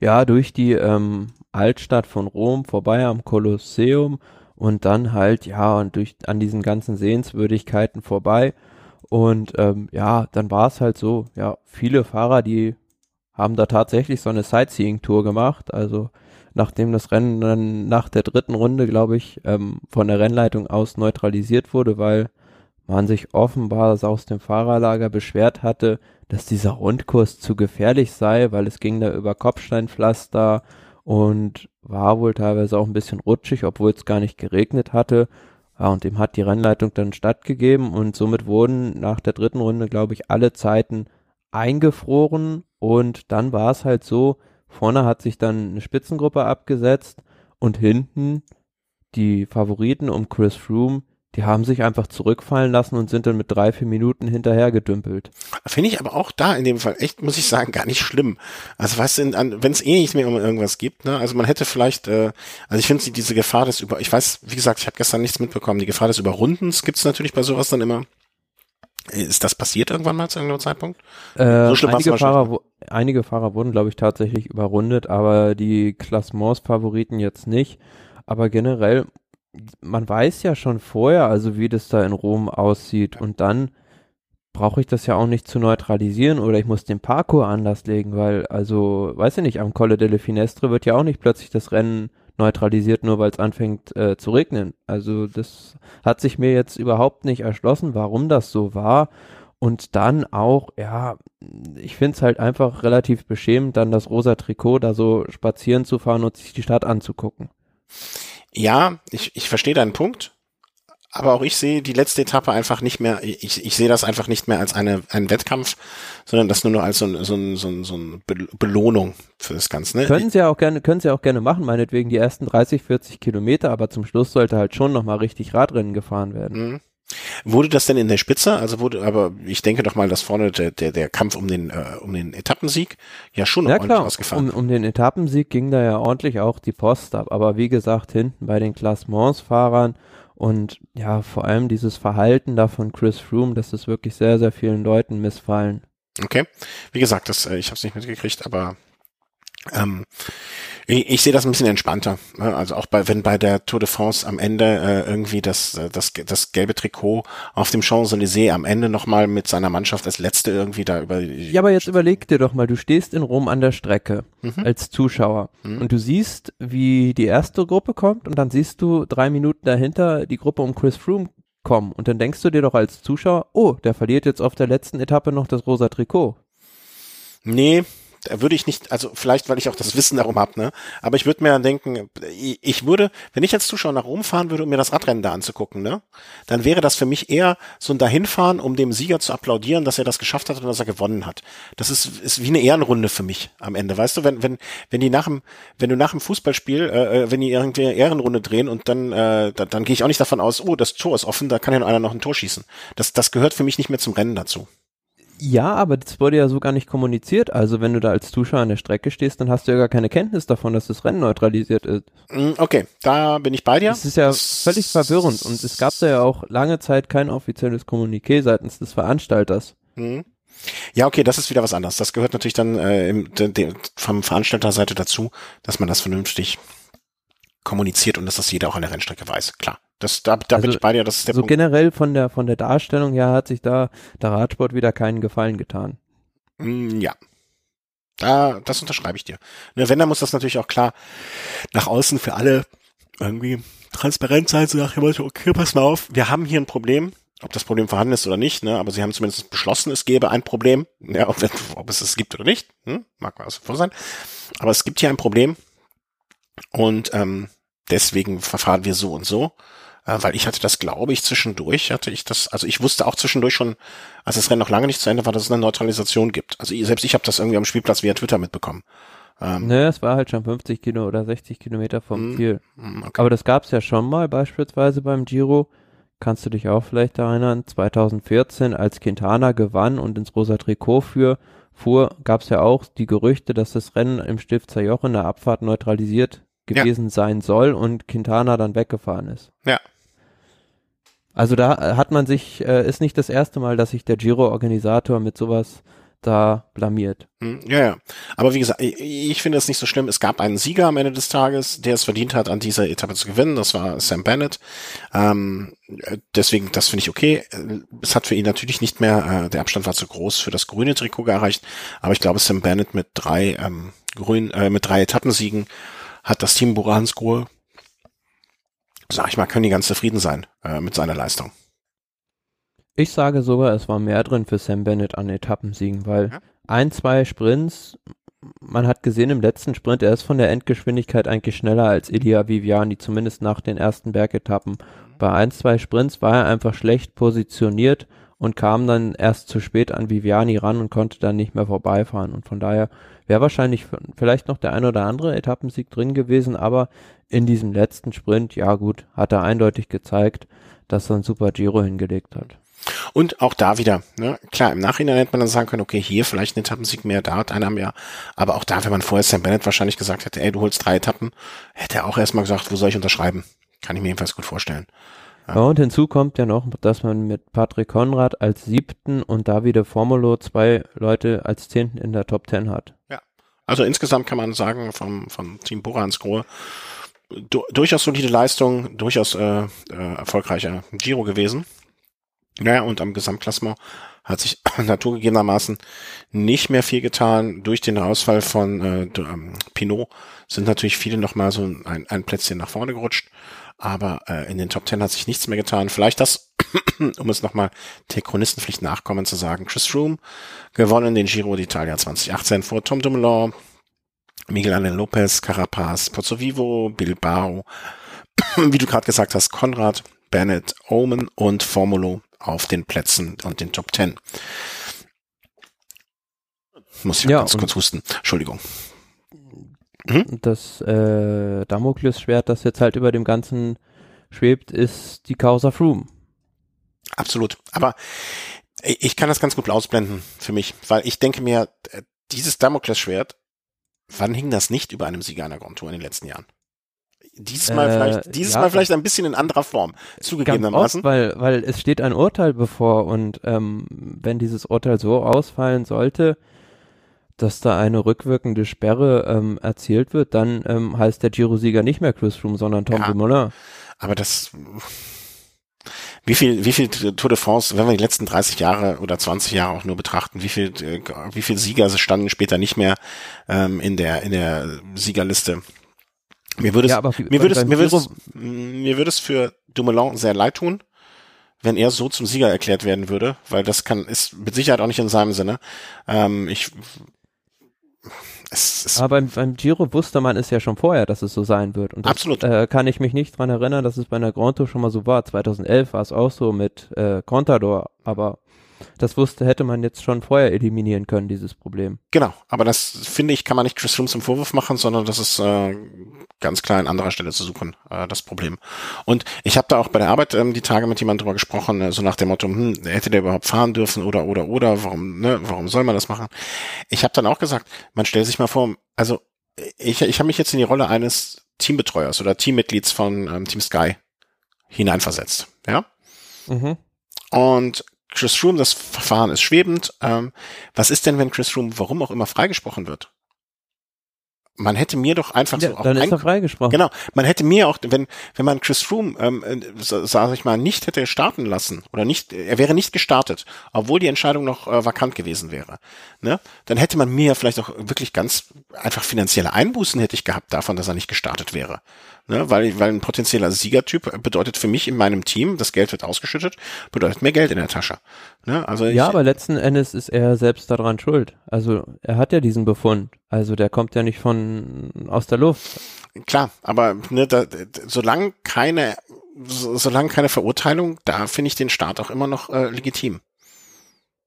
Ja, durch die ähm, Altstadt von Rom vorbei am Kolosseum und dann halt, ja, und durch an diesen ganzen Sehenswürdigkeiten vorbei. Und ähm, ja, dann war es halt so, ja, viele Fahrer, die haben da tatsächlich so eine Sightseeing-Tour gemacht. Also nachdem das Rennen dann nach der dritten Runde, glaube ich, ähm, von der Rennleitung aus neutralisiert wurde, weil man sich offenbar aus dem Fahrerlager beschwert hatte, dass dieser Rundkurs zu gefährlich sei, weil es ging da über Kopfsteinpflaster und war wohl teilweise auch ein bisschen rutschig, obwohl es gar nicht geregnet hatte. Ja, und dem hat die Rennleitung dann stattgegeben und somit wurden nach der dritten Runde, glaube ich, alle Zeiten eingefroren und dann war es halt so, Vorne hat sich dann eine Spitzengruppe abgesetzt und hinten die Favoriten um Chris Froome, die haben sich einfach zurückfallen lassen und sind dann mit drei, vier Minuten hinterher gedümpelt. Finde ich aber auch da in dem Fall echt, muss ich sagen, gar nicht schlimm. Also was denn, wenn es eh nicht mehr um irgendwas gibt, ne? Also man hätte vielleicht, äh, also ich finde diese Gefahr des über, ich weiß, wie gesagt, ich habe gestern nichts mitbekommen, die Gefahr des Überrundens gibt es natürlich bei sowas dann immer. Ist das passiert irgendwann mal zu irgendeinem Zeitpunkt? Äh, so einige, Fahrer, einige Fahrer wurden, glaube ich, tatsächlich überrundet, aber die Klassements-Favoriten jetzt nicht. Aber generell, man weiß ja schon vorher, also wie das da in Rom aussieht. Und dann brauche ich das ja auch nicht zu neutralisieren oder ich muss den Parcours anders legen, weil, also, weiß ich nicht, am Colle delle Finestre wird ja auch nicht plötzlich das Rennen neutralisiert, nur weil es anfängt äh, zu regnen. Also das hat sich mir jetzt überhaupt nicht erschlossen, warum das so war. Und dann auch, ja, ich finde es halt einfach relativ beschämend, dann das rosa Trikot da so spazieren zu fahren und sich die Stadt anzugucken. Ja, ich, ich verstehe deinen Punkt aber auch ich sehe die letzte Etappe einfach nicht mehr, ich, ich sehe das einfach nicht mehr als eine, einen Wettkampf, sondern das nur noch als so, ein, so, ein, so, ein, so eine Belohnung für das Ganze. Ne? Können Sie ja auch gerne, können Sie auch gerne machen, meinetwegen die ersten 30, 40 Kilometer, aber zum Schluss sollte halt schon nochmal richtig Radrennen gefahren werden. Mhm. Wurde das denn in der Spitze? Also wurde, aber ich denke doch mal, dass vorne der, der, der Kampf um den, äh, um den Etappensieg ja schon ja, ordentlich klar. ausgefahren um, um den Etappensieg ging da ja ordentlich auch die Post ab. Aber wie gesagt, hinten bei den Klassementsfahrern und ja, vor allem dieses Verhalten da von Chris Froome, das ist wirklich sehr, sehr vielen Leuten missfallen. Okay. Wie gesagt, das, äh, ich habe es nicht mitgekriegt, aber ähm, ich, ich sehe das ein bisschen entspannter. Also auch bei, wenn bei der Tour de France am Ende äh, irgendwie das, äh, das, das gelbe Trikot auf dem Champs-Élysées am Ende nochmal mit seiner Mannschaft als Letzte irgendwie da über. Ja, aber jetzt überleg dir doch mal, du stehst in Rom an der Strecke mhm. als Zuschauer mhm. und du siehst, wie die erste Gruppe kommt und dann siehst du drei Minuten dahinter die Gruppe um Chris Froome kommen und dann denkst du dir doch als Zuschauer, oh, der verliert jetzt auf der letzten Etappe noch das rosa Trikot. Nee, da würde ich nicht, also vielleicht, weil ich auch das Wissen darum habe, ne? Aber ich würde mir dann denken, ich würde, wenn ich als Zuschauer nach Rom fahren würde, um mir das Radrennen da anzugucken, ne, dann wäre das für mich eher so ein Dahinfahren, um dem Sieger zu applaudieren, dass er das geschafft hat und dass er gewonnen hat. Das ist, ist wie eine Ehrenrunde für mich am Ende, weißt du, wenn, wenn, wenn die nach dem, wenn du nach dem Fußballspiel, äh, äh wenn die irgendwie eine Ehrenrunde drehen und dann, äh, dann, dann gehe ich auch nicht davon aus, oh, das Tor ist offen, da kann ja noch einer noch ein Tor schießen. Das, das gehört für mich nicht mehr zum Rennen dazu. Ja, aber das wurde ja so gar nicht kommuniziert. Also wenn du da als Zuschauer an der Strecke stehst, dann hast du ja gar keine Kenntnis davon, dass das Rennen neutralisiert ist. Mm, okay, da bin ich bei dir. Das ist ja völlig verwirrend und es gab da ja auch lange Zeit kein offizielles Kommuniqué seitens des Veranstalters. Mhm. Ja, okay, das ist wieder was anderes. Das gehört natürlich dann äh, im, de, de, vom Veranstalterseite dazu, dass man das vernünftig kommuniziert und dass das jeder auch an der Rennstrecke weiß. Klar. Das, da, da also, bin ich bei dir, das ist der so Punkt. generell von der, von der Darstellung her hat sich da der Radsport wieder keinen Gefallen getan. Mm, ja. Da, das unterschreibe ich dir. Ne, wenn, dann muss das natürlich auch klar nach außen für alle irgendwie transparent sein, so nach dem Motto, okay, pass mal auf, wir haben hier ein Problem, ob das Problem vorhanden ist oder nicht, ne, aber sie haben zumindest beschlossen, es gäbe ein Problem, ja, ob, ob es es gibt oder nicht, hm, mag mal so vor sein, aber es gibt hier ein Problem und ähm, deswegen verfahren wir so und so, äh, weil ich hatte das, glaube ich, zwischendurch hatte ich das, also ich wusste auch zwischendurch schon, als das Rennen noch lange nicht zu Ende war, dass es eine Neutralisation gibt. Also selbst ich habe das irgendwie am Spielplatz via Twitter mitbekommen. Ähm, ne, es war halt schon 50 Kilo oder 60 Kilometer vom mm, Ziel. Mm, okay. Aber das gab es ja schon mal, beispielsweise beim Giro. Kannst du dich auch vielleicht erinnern? 2014, als Quintana gewann und ins rosa Trikot für, fuhr, gab es ja auch die Gerüchte, dass das Rennen im Stifter Joch in der Abfahrt neutralisiert gewesen ja. sein soll und Quintana dann weggefahren ist. Ja. Also da hat man sich, äh, ist nicht das erste Mal, dass sich der Giro-Organisator mit sowas da blamiert. Hm, ja, ja. Aber wie gesagt, ich, ich finde es nicht so schlimm. Es gab einen Sieger am Ende des Tages, der es verdient hat, an dieser Etappe zu gewinnen. Das war Sam Bennett. Ähm, deswegen, das finde ich okay. Es hat für ihn natürlich nicht mehr, äh, der Abstand war zu groß für das grüne Trikot erreicht. Aber ich glaube, Sam Bennett mit drei ähm, grün, äh, mit drei Etappensiegen hat das Team Buranskoe, sag ich mal, können die ganz zufrieden sein äh, mit seiner Leistung. Ich sage sogar, es war mehr drin für Sam Bennett an Etappensiegen, weil ja. ein, zwei Sprints, man hat gesehen im letzten Sprint, er ist von der Endgeschwindigkeit eigentlich schneller als Ilia Viviani, zumindest nach den ersten Bergetappen. Mhm. Bei ein, zwei Sprints war er einfach schlecht positioniert und kam dann erst zu spät an Viviani ran und konnte dann nicht mehr vorbeifahren. Und von daher wäre wahrscheinlich vielleicht noch der ein oder andere Etappensieg drin gewesen, aber in diesem letzten Sprint, ja gut, hat er eindeutig gezeigt, dass er ein super Giro hingelegt hat. Und auch da wieder, ne, klar, im Nachhinein hätte man dann sagen können, okay, hier vielleicht ein Etappensieg mehr, da hat einer mehr. Aber auch da, wenn man vorher Sam Bennett wahrscheinlich gesagt hätte, ey, du holst drei Etappen, hätte er auch erstmal gesagt, wo soll ich unterschreiben? Kann ich mir jedenfalls gut vorstellen. Ja. und hinzu kommt ja noch, dass man mit Patrick Konrad als siebten und Davide Formulo zwei Leute als zehnten in der Top Ten hat. Ja. Also insgesamt kann man sagen, vom, vom Team Bora ins Grohe, du, durchaus solide Leistung, durchaus äh, äh, erfolgreicher Giro gewesen. Naja, und am Gesamtklassement hat sich [COUGHS] naturgegebenermaßen nicht mehr viel getan. Durch den Ausfall von äh, ähm, Pinot sind natürlich viele nochmal so ein, ein Plätzchen nach vorne gerutscht. Aber äh, in den Top Ten hat sich nichts mehr getan. Vielleicht das, [COUGHS] um es nochmal der Chronistenpflicht nachkommen zu sagen. Chris Froome gewonnen den Giro d'Italia 2018 vor Tom Dumoulin, Miguel Angel Lopez, Carapaz, Pozzovivo, Bilbao, [CLEARS THROAT] wie du gerade gesagt hast, Konrad, Bennett, Omen und Formulo auf den Plätzen und den Top Ten. Muss ich ja, ganz kurz husten. Entschuldigung. Mhm. Das äh, Damoklesschwert, das jetzt halt über dem Ganzen schwebt, ist die Causa Froome. Absolut. Aber ich kann das ganz gut ausblenden für mich, weil ich denke mir, äh, dieses Damoklesschwert, wann hing das nicht über einem Sieger einer Grand Tour in den letzten Jahren? Dieses Mal äh, vielleicht, dieses ja, Mal vielleicht ein bisschen in anderer Form, zugegebenermaßen. Oft, weil, weil es steht ein Urteil bevor und ähm, wenn dieses Urteil so ausfallen sollte, dass da eine rückwirkende Sperre ähm, erzielt wird, dann ähm, heißt der Giro-Sieger nicht mehr Chris Froome, sondern Tom ja, Dumoulin. Aber das, wie viel, wie viel Tour de France, wenn wir die letzten 30 Jahre oder 20 Jahre auch nur betrachten, wie viel, äh, wie viel Sieger standen später nicht mehr ähm, in der in der Siegerliste? Mir würde es, ja, mir würde es, mir würde es, mir würde es für Dumoulin sehr leid tun, wenn er so zum Sieger erklärt werden würde, weil das kann, ist mit Sicherheit auch nicht in seinem Sinne. Ähm, ich, es, es Aber beim, beim Giro wusste man es ja schon vorher, dass es so sein wird. Und das, absolut. Äh, kann ich mich nicht dran erinnern, dass es bei einer Grand Tour schon mal so war. 2011 war es auch so mit äh, Contador, aber das wusste, hätte man jetzt schon vorher eliminieren können, dieses Problem. Genau, aber das finde ich, kann man nicht Chris Froome zum Vorwurf machen, sondern das ist äh, ganz klar an anderer Stelle zu suchen, äh, das Problem. Und ich habe da auch bei der Arbeit ähm, die Tage mit jemandem drüber gesprochen, äh, so nach dem Motto, hm, hätte der überhaupt fahren dürfen oder oder oder, warum, ne, warum soll man das machen? Ich habe dann auch gesagt, man stellt sich mal vor, also ich, ich habe mich jetzt in die Rolle eines Teambetreuers oder Teammitglieds von ähm, Team Sky hineinversetzt, ja. Mhm. Und Chris Froome, das Verfahren ist schwebend. Ähm, was ist denn, wenn Chris Froome, warum auch immer, freigesprochen wird? man hätte mir doch einfach ja, so auch dann ist er freigesprochen. Genau, man hätte mir auch, wenn wenn man Chris Froome, ähm, äh, sage ich mal, nicht hätte starten lassen oder nicht, er wäre nicht gestartet, obwohl die Entscheidung noch äh, vakant gewesen wäre, ne, dann hätte man mir vielleicht auch wirklich ganz einfach finanzielle Einbußen hätte ich gehabt davon, dass er nicht gestartet wäre. Ne, weil, weil ein potenzieller Siegertyp bedeutet für mich in meinem Team, das Geld wird ausgeschüttet, bedeutet mehr Geld in der Tasche. Ne, also ja, aber letzten Endes ist er selbst daran schuld. Also er hat ja diesen Befund. Also der kommt ja nicht von aus der Luft. Klar, aber ne, da, solange keine, so, solange keine Verurteilung, da finde ich den Staat auch immer noch äh, legitim.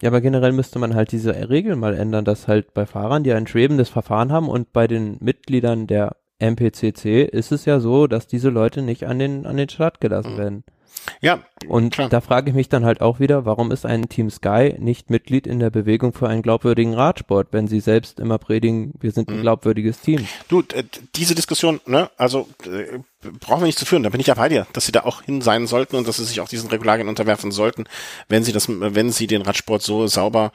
Ja, aber generell müsste man halt diese Regel mal ändern, dass halt bei Fahrern, die ein schwebendes Verfahren haben und bei den Mitgliedern der MPCC ist es ja so, dass diese Leute nicht an den, an den Start gelassen mhm. werden. Ja. Und klar. da frage ich mich dann halt auch wieder, warum ist ein Team Sky nicht Mitglied in der Bewegung für einen glaubwürdigen Radsport, wenn sie selbst immer predigen, wir sind ein mhm. glaubwürdiges Team? Du, diese Diskussion, ne, also äh, brauchen wir nicht zu führen, da bin ich ja bei dir, dass sie da auch hin sein sollten und dass sie sich auch diesen Regularien unterwerfen sollten, wenn sie das, wenn sie den Radsport so sauber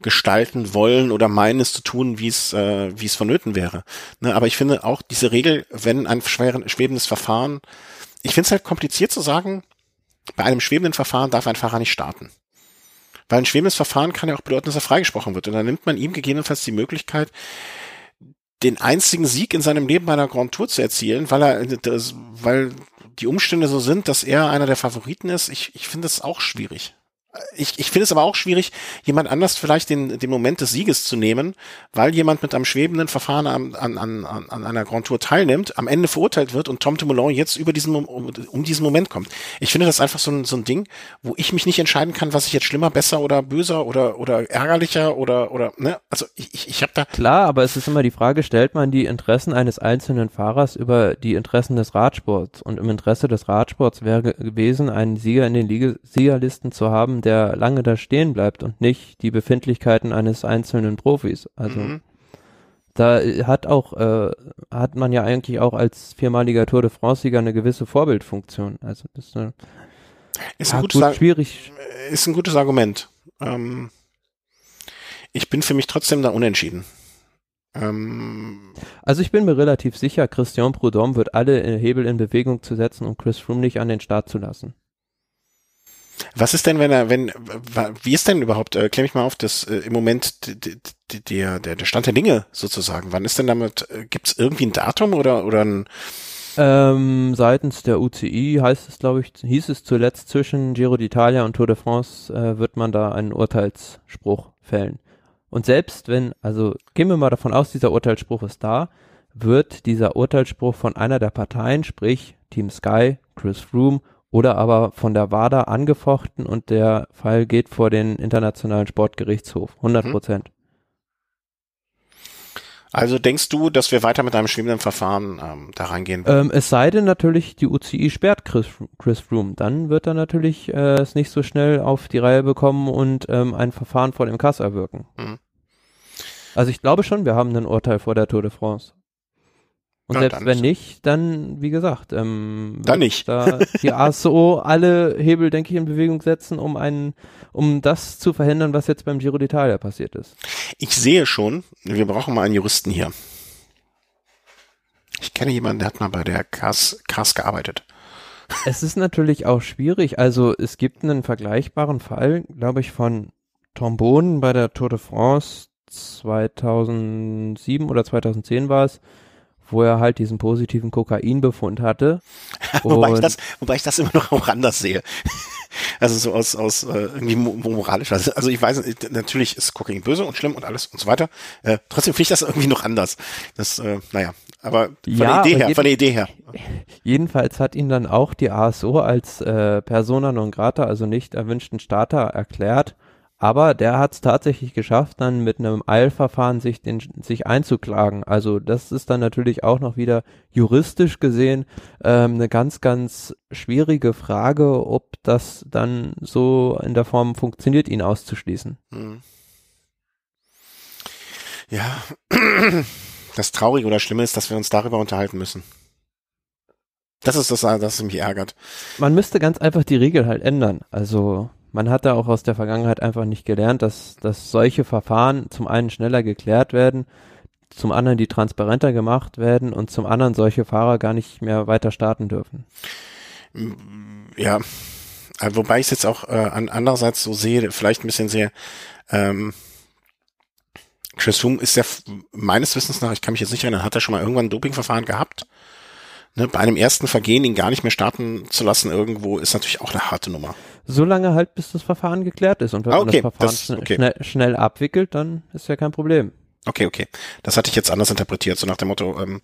gestalten wollen oder meinen es zu tun, wie es äh, wie es vonnöten wäre. Ne, aber ich finde auch diese Regel, wenn ein schweren, schwebendes Verfahren, ich finde es halt kompliziert zu sagen, bei einem schwebenden Verfahren darf ein Fahrer nicht starten. Weil ein schwebendes Verfahren kann ja auch bedeuten, dass er freigesprochen wird. Und dann nimmt man ihm gegebenenfalls die Möglichkeit, den einzigen Sieg in seinem Leben bei einer Grand Tour zu erzielen, weil er, das, weil die Umstände so sind, dass er einer der Favoriten ist. Ich, ich finde es auch schwierig ich, ich finde es aber auch schwierig, jemand anders vielleicht den, den Moment des Sieges zu nehmen, weil jemand mit einem schwebenden Verfahren an, an, an, an einer Grand Tour teilnimmt, am Ende verurteilt wird und Tom Dumoulin jetzt über diesen, um, um diesen Moment kommt. Ich finde das einfach so ein, so ein Ding, wo ich mich nicht entscheiden kann, was ich jetzt schlimmer, besser oder böser oder, oder ärgerlicher oder, oder, ne, also ich, ich, ich habe da. Klar, aber es ist immer die Frage, stellt man die Interessen eines einzelnen Fahrers über die Interessen des Radsports und im Interesse des Radsports wäre gewesen, einen Sieger in den Liga Siegerlisten zu haben, der lange da stehen bleibt und nicht die Befindlichkeiten eines einzelnen Profis. Also mhm. da hat auch äh, hat man ja eigentlich auch als viermaliger Tour de France-Sieger eine gewisse Vorbildfunktion. Also das ist, eine, ist ein gutes gut, schwierig. Ist ein gutes Argument. Ähm, ich bin für mich trotzdem da unentschieden. Ähm, also ich bin mir relativ sicher, Christian Prudhomme wird alle Hebel in Bewegung zu setzen, um Chris Froome nicht an den Start zu lassen. Was ist denn, wenn er, wenn, wie ist denn überhaupt, äh, klär mich mal auf, das äh, im Moment der, der, der Stand der Dinge sozusagen. Wann ist denn damit, äh, gibt es irgendwie ein Datum oder, oder ein ähm, seitens der UCI heißt es, glaube ich, hieß es zuletzt zwischen Giro d'Italia und Tour de France äh, wird man da einen Urteilsspruch fällen. Und selbst wenn, also gehen wir mal davon aus, dieser Urteilsspruch ist da, wird dieser Urteilsspruch von einer der Parteien, sprich Team Sky, Chris Froome oder aber von der WADA angefochten und der Fall geht vor den Internationalen Sportgerichtshof. 100 mhm. Prozent. Also denkst du, dass wir weiter mit einem schwimmenden Verfahren ähm, da reingehen? Ähm, es sei denn natürlich, die UCI sperrt Chris, Chris Froome. Dann wird er natürlich äh, es nicht so schnell auf die Reihe bekommen und ähm, ein Verfahren vor dem Kass erwirken. Mhm. Also ich glaube schon, wir haben ein Urteil vor der Tour de France. Und ja, selbst wenn nicht, dann, wie gesagt, ähm, dann nicht. da die ASO [LAUGHS] alle Hebel, denke ich, in Bewegung setzen, um einen, um das zu verhindern, was jetzt beim Giro d'Italia passiert ist. Ich sehe schon, wir brauchen mal einen Juristen hier. Ich kenne jemanden, der hat mal bei der CAS, CAS gearbeitet. [LAUGHS] Es ist natürlich auch schwierig. Also es gibt einen vergleichbaren Fall, glaube ich, von Tom Bohnen bei der Tour de France 2007 oder 2010 war es wo er halt diesen positiven Kokainbefund hatte. [LAUGHS] wobei, ich das, wobei ich das immer noch auch anders sehe. [LAUGHS] also so aus, aus äh, irgendwie moralisch. Also, also ich weiß, natürlich ist Kokain böse und schlimm und alles und so weiter. Äh, trotzdem finde ich das irgendwie noch anders. Das, äh, naja, aber von ja, der Idee her, von der Idee her. Jedenfalls hat ihn dann auch die ASO als äh, Persona non grata, also nicht erwünschten Starter, erklärt aber der hat es tatsächlich geschafft, dann mit einem Eilverfahren sich, den, sich einzuklagen. Also das ist dann natürlich auch noch wieder juristisch gesehen ähm, eine ganz, ganz schwierige Frage, ob das dann so in der Form funktioniert, ihn auszuschließen. Hm. Ja, [CLEARS THROAT] das Traurige oder Schlimme ist, dass wir uns darüber unterhalten müssen. Das ist das, das mich ärgert. Man müsste ganz einfach die Regel halt ändern. Also man hat da auch aus der Vergangenheit einfach nicht gelernt, dass, dass solche Verfahren zum einen schneller geklärt werden. zum anderen die transparenter gemacht werden und zum anderen solche Fahrer gar nicht mehr weiter starten dürfen. Ja, äh, wobei ich es jetzt auch äh, an, andererseits so sehe, vielleicht ein bisschen sehr, ähm, Chris Froome ist ja meines Wissens nach, ich kann mich jetzt nicht erinnern, hat er schon mal irgendwann ein Dopingverfahren gehabt? Ne, bei einem ersten Vergehen ihn gar nicht mehr starten zu lassen irgendwo, ist natürlich auch eine harte Nummer. So lange halt, bis das Verfahren geklärt ist. Und wenn ah, okay, man das Verfahren das, okay. schnell, schnell abwickelt, dann ist ja kein Problem. Okay, okay. Das hatte ich jetzt anders interpretiert, so nach dem Motto, ähm,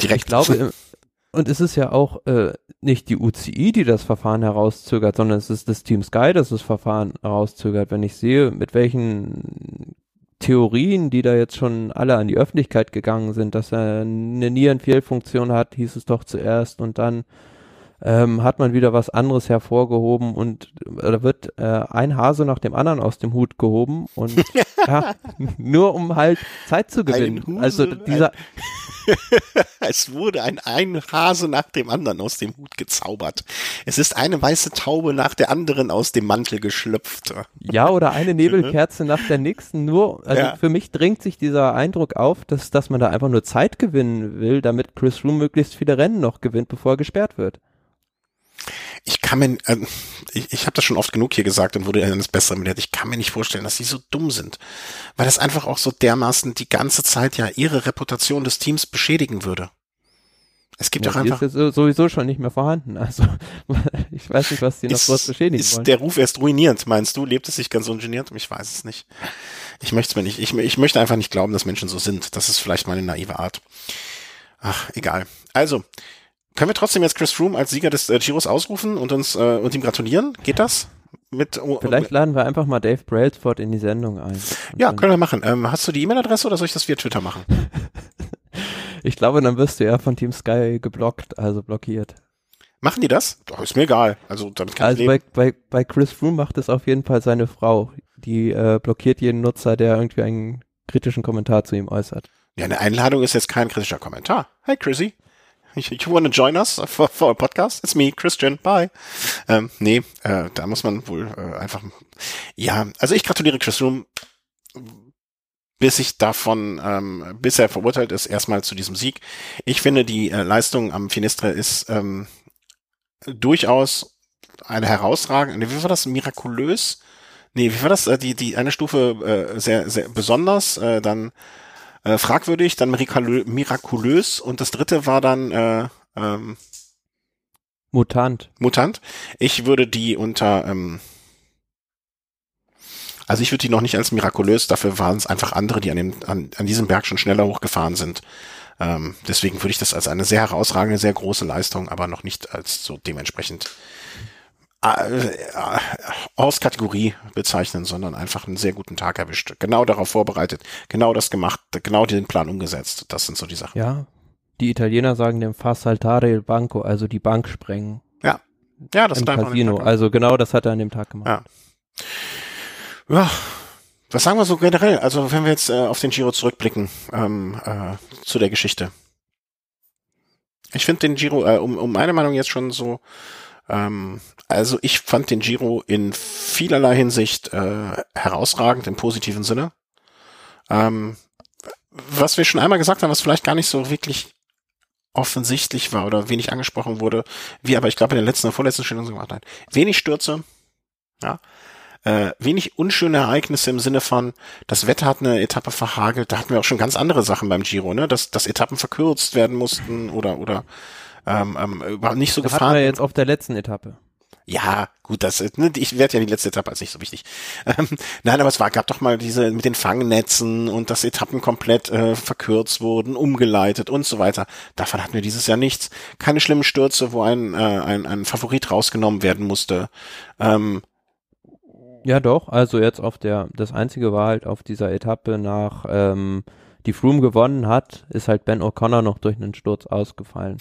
direkt. Ich glaube, [LAUGHS] und es ist ja auch äh, nicht die UCI, die das Verfahren herauszögert, sondern es ist das Team Sky, das das Verfahren herauszögert. Wenn ich sehe, mit welchen Theorien, die da jetzt schon alle an die Öffentlichkeit gegangen sind, dass er eine Nierenfehlfunktion hat, hieß es doch zuerst und dann ähm, hat man wieder was anderes hervorgehoben und da wird äh, ein Hase nach dem anderen aus dem Hut gehoben und [LAUGHS] ja, nur um halt Zeit zu gewinnen. Huse, also dieser [LAUGHS] es wurde ein, ein Hase nach dem anderen aus dem Hut gezaubert. Es ist eine weiße Taube nach der anderen aus dem Mantel geschlüpft. Ja, oder eine Nebelkerze [LAUGHS] nach der nächsten. Nur, also ja. für mich drängt sich dieser Eindruck auf, dass, dass man da einfach nur Zeit gewinnen will, damit Chris Froome möglichst viele Rennen noch gewinnt, bevor er gesperrt wird ich kann mir, äh, ich, ich habe das schon oft genug hier gesagt und wurde eines Besseren belehrt. Ich kann mir nicht vorstellen, dass sie so dumm sind, weil das einfach auch so dermaßen die ganze Zeit ja ihre Reputation des Teams beschädigen würde. Es gibt ja, doch einfach. ist ja sowieso schon nicht mehr vorhanden. Also [LAUGHS] ich weiß nicht, was die noch groß beschädigen ist wollen. der Ruf erst ruinierend, meinst du? Lebt es sich ganz ungeniert? Ich weiß es nicht. Ich möchte es mir nicht. Ich, ich möchte einfach nicht glauben, dass Menschen so sind. Das ist vielleicht meine naive Art. Ach, egal. Also, können wir trotzdem jetzt Chris Froome als Sieger des äh, Giros ausrufen und uns äh, und ihm gratulieren? Geht das? Mit, oh, Vielleicht laden wir einfach mal Dave Brailsford in die Sendung ein. Ja, können wir machen. Ähm, hast du die E-Mail-Adresse oder soll ich das via Twitter machen? [LAUGHS] ich glaube, dann wirst du ja von Team Sky geblockt, also blockiert. Machen die das? Doch, ist mir egal. Also damit kann also bei, bei, bei Chris Froome macht es auf jeden Fall seine Frau. Die äh, blockiert jeden Nutzer, der irgendwie einen kritischen Kommentar zu ihm äußert. Ja, eine Einladung ist jetzt kein kritischer Kommentar. Hey Chrissy, You wanna join us for, for a podcast? It's me, Christian. Bye. Ähm, nee, äh, da muss man wohl äh, einfach. Ja, also ich gratuliere Chris Room, bis ich davon, ähm, bis er verurteilt ist, erstmal zu diesem Sieg. Ich finde, die äh, Leistung am Finistre ist ähm, durchaus eine herausragende. Wie war das? Mirakulös? Nee, wie war das? Äh, die, die eine Stufe äh, sehr, sehr besonders, äh, dann äh, fragwürdig, dann mirakulös und das dritte war dann äh, ähm, Mutant. Mutant. Ich würde die unter ähm, also ich würde die noch nicht als mirakulös, dafür waren es einfach andere, die an, dem, an, an diesem Berg schon schneller hochgefahren sind. Ähm, deswegen würde ich das als eine sehr herausragende, sehr große Leistung, aber noch nicht als so dementsprechend aus Kategorie bezeichnen, sondern einfach einen sehr guten Tag erwischt. Genau darauf vorbereitet, genau das gemacht, genau den Plan umgesetzt. Das sind so die Sachen. Ja, die Italiener sagen dem Fa saltare il banco, also die Bank sprengen. Ja, ja, das Im hat Casino. Also genau das hat er an dem Tag gemacht. Ja. ja. Was sagen wir so generell? Also wenn wir jetzt äh, auf den Giro zurückblicken ähm, äh, zu der Geschichte. Ich finde den Giro, äh, um, um meine Meinung jetzt schon so ähm, also ich fand den Giro in vielerlei Hinsicht äh, herausragend im positiven Sinne. Ähm, was wir schon einmal gesagt haben, was vielleicht gar nicht so wirklich offensichtlich war oder wenig angesprochen wurde, wie aber ich glaube in der letzten oder vorletzten Stellung gemacht hat. Wenig Stürze, ja, äh, wenig unschöne Ereignisse im Sinne von, das Wetter hat eine Etappe verhagelt, da hatten wir auch schon ganz andere Sachen beim Giro, ne, dass, dass Etappen verkürzt werden mussten oder oder ähm, ähm, nicht so das gefahren. Hatten wir jetzt auf der letzten Etappe. Ja, gut, das, ne, ich werde ja die letzte Etappe als nicht so wichtig. Ähm, nein, aber es war, gab doch mal diese mit den Fangnetzen und dass Etappen komplett äh, verkürzt wurden, umgeleitet und so weiter. Davon hatten wir dieses Jahr nichts. Keine schlimmen Stürze, wo ein, äh, ein, ein Favorit rausgenommen werden musste. Ähm, ja, doch. Also jetzt auf der, das einzige war halt auf dieser Etappe nach, ähm, die Froome gewonnen hat, ist halt Ben O'Connor noch durch einen Sturz ausgefallen.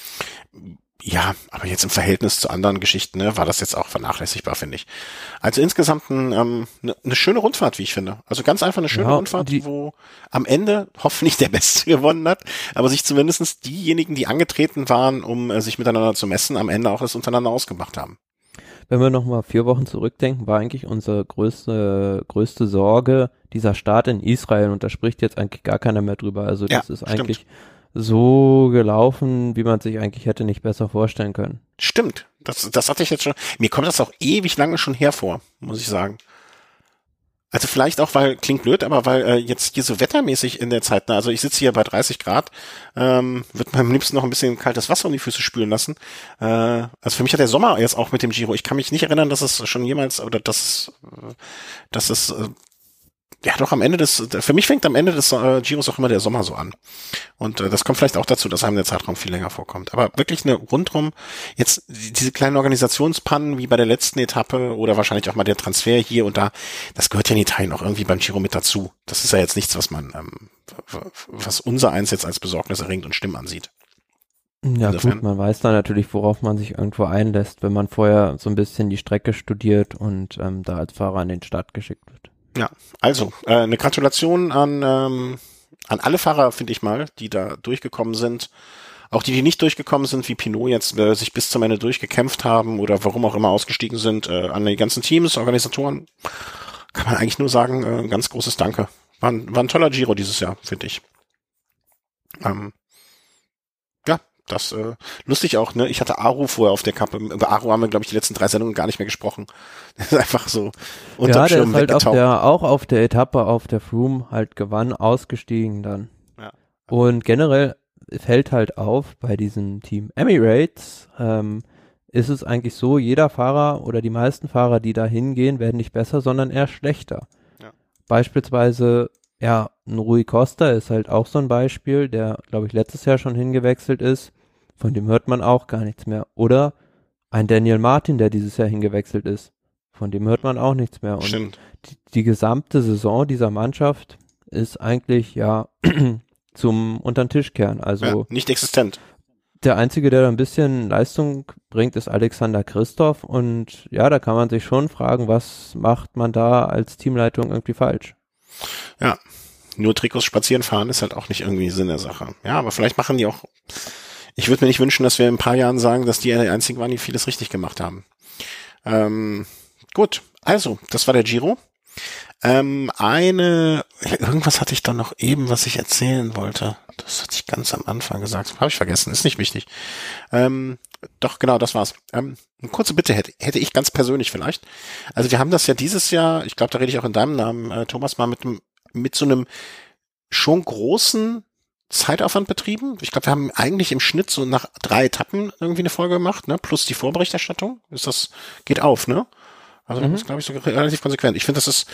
Ja, aber jetzt im Verhältnis zu anderen Geschichten ne, war das jetzt auch vernachlässigbar, finde ich. Also insgesamt eine ähm, ne, ne schöne Rundfahrt, wie ich finde. Also ganz einfach eine schöne ja, Rundfahrt, wo am Ende [LAUGHS] hoffentlich der Beste gewonnen hat, aber sich zumindestens diejenigen, die angetreten waren, um äh, sich miteinander zu messen, am Ende auch es untereinander ausgemacht haben. Wenn wir nochmal vier Wochen zurückdenken, war eigentlich unsere größte, größte Sorge dieser Start in Israel und da spricht jetzt eigentlich gar keiner mehr drüber. Also das ja, ist eigentlich stimmt. so gelaufen, wie man sich eigentlich hätte nicht besser vorstellen können. Stimmt. Das, das hatte ich jetzt schon. Mir kommt das auch ewig lange schon hervor, muss ich sagen. Also vielleicht auch, weil, klingt blöd, aber weil äh, jetzt hier so wettermäßig in der Zeit, ne, also ich sitze hier bei 30 Grad, ähm, wird man am liebsten noch ein bisschen kaltes Wasser um die Füße spülen lassen. Äh, also für mich hat der Sommer jetzt auch mit dem Giro, ich kann mich nicht erinnern, dass es schon jemals, oder dass, dass es äh, ja doch am Ende des, für mich fängt am Ende des äh, Giros auch immer der Sommer so an. Und äh, das kommt vielleicht auch dazu, dass einem der Zeitraum viel länger vorkommt. Aber wirklich eine rundrum, jetzt diese kleinen Organisationspannen wie bei der letzten Etappe oder wahrscheinlich auch mal der Transfer hier und da, das gehört ja in Italien auch irgendwie beim Giro mit dazu. Das ist ja jetzt nichts, was man, ähm, was unser eins jetzt als besorgniserregend und schlimm ansieht. Ja Insofern. gut, man weiß dann natürlich, worauf man sich irgendwo einlässt, wenn man vorher so ein bisschen die Strecke studiert und ähm, da als Fahrer an den Start geschickt wird. Ja, also äh, eine Gratulation an, ähm, an alle Fahrer, finde ich mal, die da durchgekommen sind. Auch die, die nicht durchgekommen sind, wie Pinot jetzt äh, sich bis zum Ende durchgekämpft haben oder warum auch immer ausgestiegen sind, äh, an die ganzen Teams, Organisatoren, kann man eigentlich nur sagen, äh, ganz großes Danke. War ein, war ein toller Giro dieses Jahr, finde ich. Ähm, das äh, lustig auch, ne? Ich hatte Aru vorher auf der Kappe. Über Aru haben wir, glaube ich, die letzten drei Sendungen gar nicht mehr gesprochen. [LAUGHS] Das ist einfach so unterm ja, Schirm ist halt auf der, auch auf der Etappe auf der Froome halt gewann, ausgestiegen dann. Ja. Und generell fällt halt auf bei diesem Team Emirates, ähm, ist es eigentlich so, jeder Fahrer oder die meisten Fahrer, die da hingehen, werden nicht besser, sondern eher schlechter. Ja. Beispielsweise ja, ein Rui Costa ist halt auch so ein Beispiel, der, glaube ich, letztes Jahr schon hingewechselt ist. Von dem hört man auch gar nichts mehr. Oder ein Daniel Martin, der dieses Jahr hingewechselt ist. Von dem hört man auch nichts mehr. Und Stimmt. Die, die gesamte Saison dieser Mannschaft ist eigentlich ja [CLEARS THROAT] zum unter den Tisch kehren. Also ja, nicht existent. Der einzige, der da ein bisschen Leistung bringt, ist Alexander Christoph. Und ja, da kann man sich schon fragen, was macht man da als Teamleitung irgendwie falsch? Ja, nur Trikots spazieren fahren ist halt auch nicht irgendwie Sinn der Sache. Ja, aber vielleicht machen die auch ich würde mir nicht wünschen, dass wir in ein paar Jahren sagen, dass die einzigen waren, die vieles richtig gemacht haben. Ähm, gut, also, das war der Giro. Ähm, eine, irgendwas hatte ich dann noch eben, was ich erzählen wollte. Das hatte ich ganz am Anfang gesagt. Habe ich vergessen, ist nicht wichtig. Ähm, doch, genau, das war's. Ähm, eine kurze Bitte hätte, hätte ich ganz persönlich vielleicht. Also wir haben das ja dieses Jahr, ich glaube, da rede ich auch in deinem Namen, äh, Thomas, mal mit, mit so einem schon großen Zeitaufwand betrieben. Ich glaube, wir haben eigentlich im Schnitt so nach drei Etappen irgendwie eine Folge gemacht, ne? Plus die Vorberichterstattung. Ist das, geht auf, ne? Also mhm. das ist, glaube ich, so relativ konsequent. Ich finde, das ist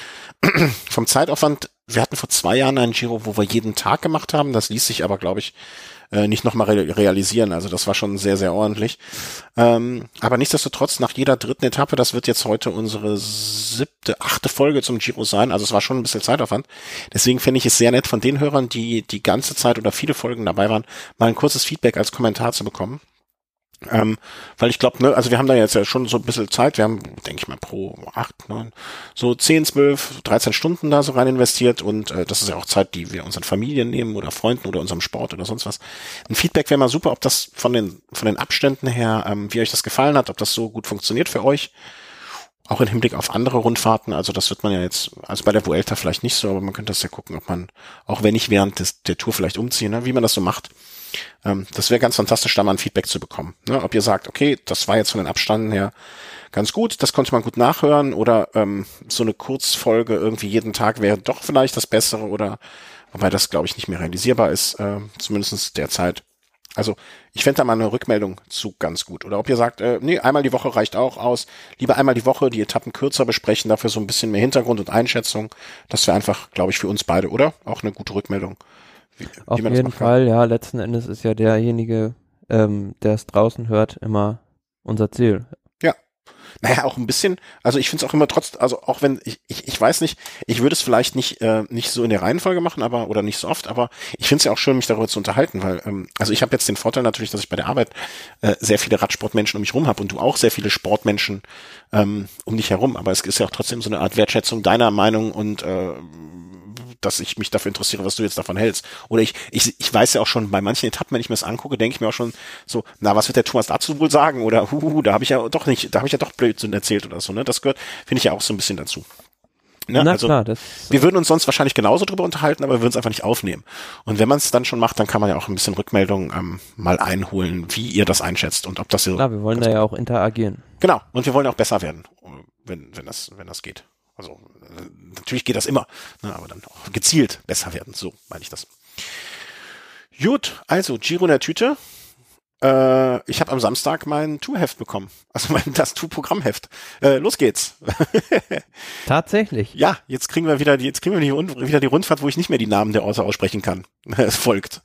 [CLEARS THROAT] vom Zeitaufwand, wir hatten vor zwei Jahren einen Giro, wo wir jeden Tag gemacht haben. Das ließ sich aber, glaube ich, äh, nicht nochmal realisieren. Also das war schon sehr, sehr ordentlich. Ähm, aber nichtsdestotrotz, nach jeder dritten Etappe, das wird jetzt heute unsere siebte, achte Folge zum Giro sein. Also es war schon ein bisschen Zeitaufwand. Deswegen finde ich es sehr nett von den Hörern, die die ganze Zeit oder viele Folgen dabei waren, mal ein kurzes Feedback als Kommentar zu bekommen. Ähm, weil ich glaube, ne, also wir haben da jetzt ja schon so ein bisschen Zeit, wir haben, denke ich mal, pro acht, neun, so zehn, zwölf, dreizehn Stunden da so rein investiert und äh, das ist ja auch Zeit, die wir unseren Familien nehmen oder Freunden oder unserem Sport oder sonst was. Ein Feedback wäre mal super, ob das von den, von den Abständen her, ähm, wie euch das gefallen hat, ob das so gut funktioniert für euch. Auch im Hinblick auf andere Rundfahrten, also das wird man ja jetzt, also bei der Vuelta vielleicht nicht so, aber man könnte das ja gucken, ob man, auch wenn ich während des, der Tour vielleicht umziehe, ne, wie man das so macht. Ähm, das wäre ganz fantastisch, da mal ein Feedback zu bekommen. Ne? Ob ihr sagt, okay, das war jetzt von den Abstanden her ganz gut, das konnte man gut nachhören oder ähm, so eine Kurzfolge irgendwie jeden Tag wäre doch vielleicht das Bessere oder wobei das, glaube ich, nicht mehr realisierbar ist, äh, zumindest derzeit. Also ich fände da mal eine Rückmeldung zu ganz gut. Oder ob ihr sagt, äh, nee, einmal die Woche reicht auch aus. Lieber einmal die Woche die Etappen kürzer besprechen, dafür so ein bisschen mehr Hintergrund und Einschätzung. Das wäre einfach, glaube ich, für uns beide, oder? Auch eine gute Rückmeldung. Wie, Auf wie jeden Fall, ja, letzten Endes ist ja derjenige, ähm, der es draußen hört, immer unser Ziel. Ja. Naja, auch ein bisschen, also ich finde es auch immer trotz, also auch wenn, ich, ich, ich weiß nicht, ich würde es vielleicht nicht, äh, nicht so in der Reihenfolge machen, aber, oder nicht so oft, aber ich finde es ja auch schön, mich darüber zu unterhalten, weil, ähm, also ich habe jetzt den Vorteil natürlich, dass ich bei der Arbeit äh, sehr viele Radsportmenschen um mich rum habe und du auch sehr viele Sportmenschen ähm, um dich herum, aber es ist ja auch trotzdem so eine Art Wertschätzung deiner Meinung und äh, dass ich mich dafür interessiere, was du jetzt davon hältst. Oder ich, ich, ich weiß ja auch schon, bei manchen Etappen, wenn ich mir das angucke, denke ich mir auch schon so, na, was wird der Thomas dazu wohl sagen? Oder huhu, da habe ich ja doch nicht, da habe ich ja doch Blödsinn erzählt oder so, ne? Das gehört, finde ich ja auch so ein bisschen dazu. Ne? Na also, klar, das, wir würden uns sonst wahrscheinlich genauso drüber unterhalten, aber wir würden es einfach nicht aufnehmen. Und wenn man es dann schon macht, dann kann man ja auch ein bisschen Rückmeldung ähm, mal einholen, wie ihr das einschätzt und ob das so. klar, wir wollen da ja auch interagieren. Genau. Und wir wollen auch besser werden, wenn, wenn das, wenn das geht. Also äh, natürlich geht das immer, ne, aber dann auch gezielt besser werden. So meine ich das. Gut, also Giro in der Tüte. Äh, ich habe am Samstag mein Tourheft bekommen. Also mein das Tour-Programmheft. Äh, los geht's. [LAUGHS] Tatsächlich. Ja, jetzt kriegen wir wieder die, jetzt kriegen wir die, wieder die Rundfahrt, wo ich nicht mehr die Namen der Orte aussprechen kann. [LAUGHS] es folgt.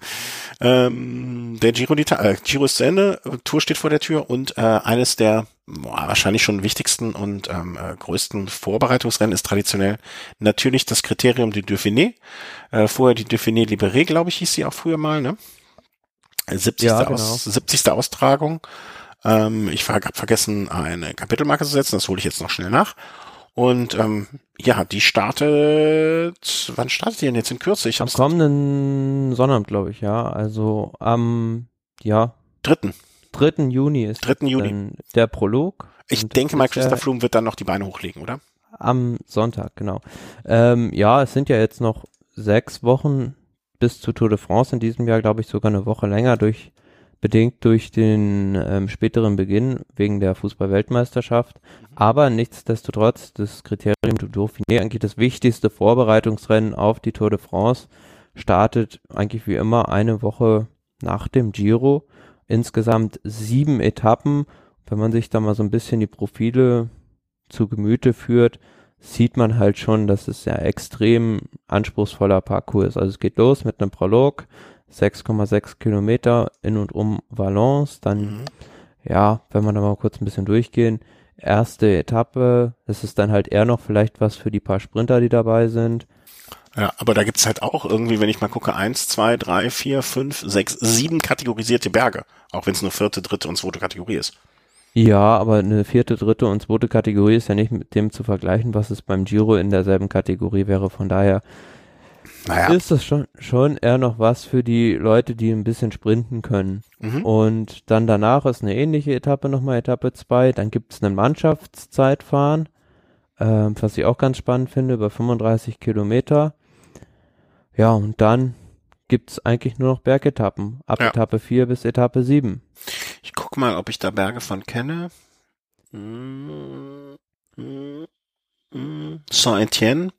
Ähm, der Giro, die, äh, Giro ist zu Ende, Tour steht vor der Tür und äh, eines der boah, wahrscheinlich schon wichtigsten und ähm, äh, größten Vorbereitungsrennen ist traditionell natürlich das Kriterium du Dauphiné. Äh, vorher die Dauphiné Libéré, glaube ich, hieß sie auch früher mal, ne? 70. Ja, genau. Aus, 70. Austragung. Ähm, ich habe vergessen, eine Kapitelmarke zu setzen, das hole ich jetzt noch schnell nach. Und ähm, ja, die startet, wann startet die denn jetzt in Kürze? Ich Am kommenden Sonnabend, glaube ich, ja. Also am, ja, dritten. 3. Juni ist 3. Juni. der Prolog. Ich denke mal, Christoph Flum wird dann noch die Beine hochlegen, oder? Am Sonntag, genau. Ähm, ja, es sind ja jetzt noch sechs Wochen bis zu Tour de France in diesem Jahr, glaube ich, sogar eine Woche länger durch bedingt durch den ähm, späteren Beginn wegen der Fußball-Weltmeisterschaft. Aber nichtsdestotrotz, das Kriterium du Dauphiné, eigentlich das wichtigste Vorbereitungsrennen auf die Tour de France, startet eigentlich wie immer eine Woche nach dem Giro. Insgesamt sieben Etappen. Wenn man sich da mal so ein bisschen die Profile zu Gemüte führt, sieht man halt schon, dass es ja extrem anspruchsvoller Parcours ist. Also es geht los mit einem Prolog, 6,6 Kilometer in und um Valence, dann Mhm. ja, wenn wir da mal kurz ein bisschen durchgehen, erste Etappe, das ist dann halt eher noch vielleicht was für die paar Sprinter, die dabei sind. Ja, aber da gibt's halt auch irgendwie, wenn ich mal gucke, eins, zwei, drei, vier, fünf, sechs, sieben kategorisierte Berge. Auch wenn es nur vierte, dritte und zweite Kategorie ist. Ja, aber eine vierte, dritte und zweite Kategorie ist ja nicht mit dem zu vergleichen, was es beim Giro in derselben Kategorie wäre. Von daher Naja. ist das schon, schon eher noch was für die Leute, die ein bisschen sprinten können. Mhm. Und dann danach ist eine ähnliche Etappe nochmal Etappe 2. Dann gibt es einen Mannschaftszeitfahren, ähm, was ich auch ganz spannend finde, über 35 Kilometer. Ja, und dann gibt's eigentlich nur noch Bergetappen. Ab Ja. Etappe 4 bis Etappe 7. Ich guck mal, ob ich da Berge von kenne. Saint-Étienne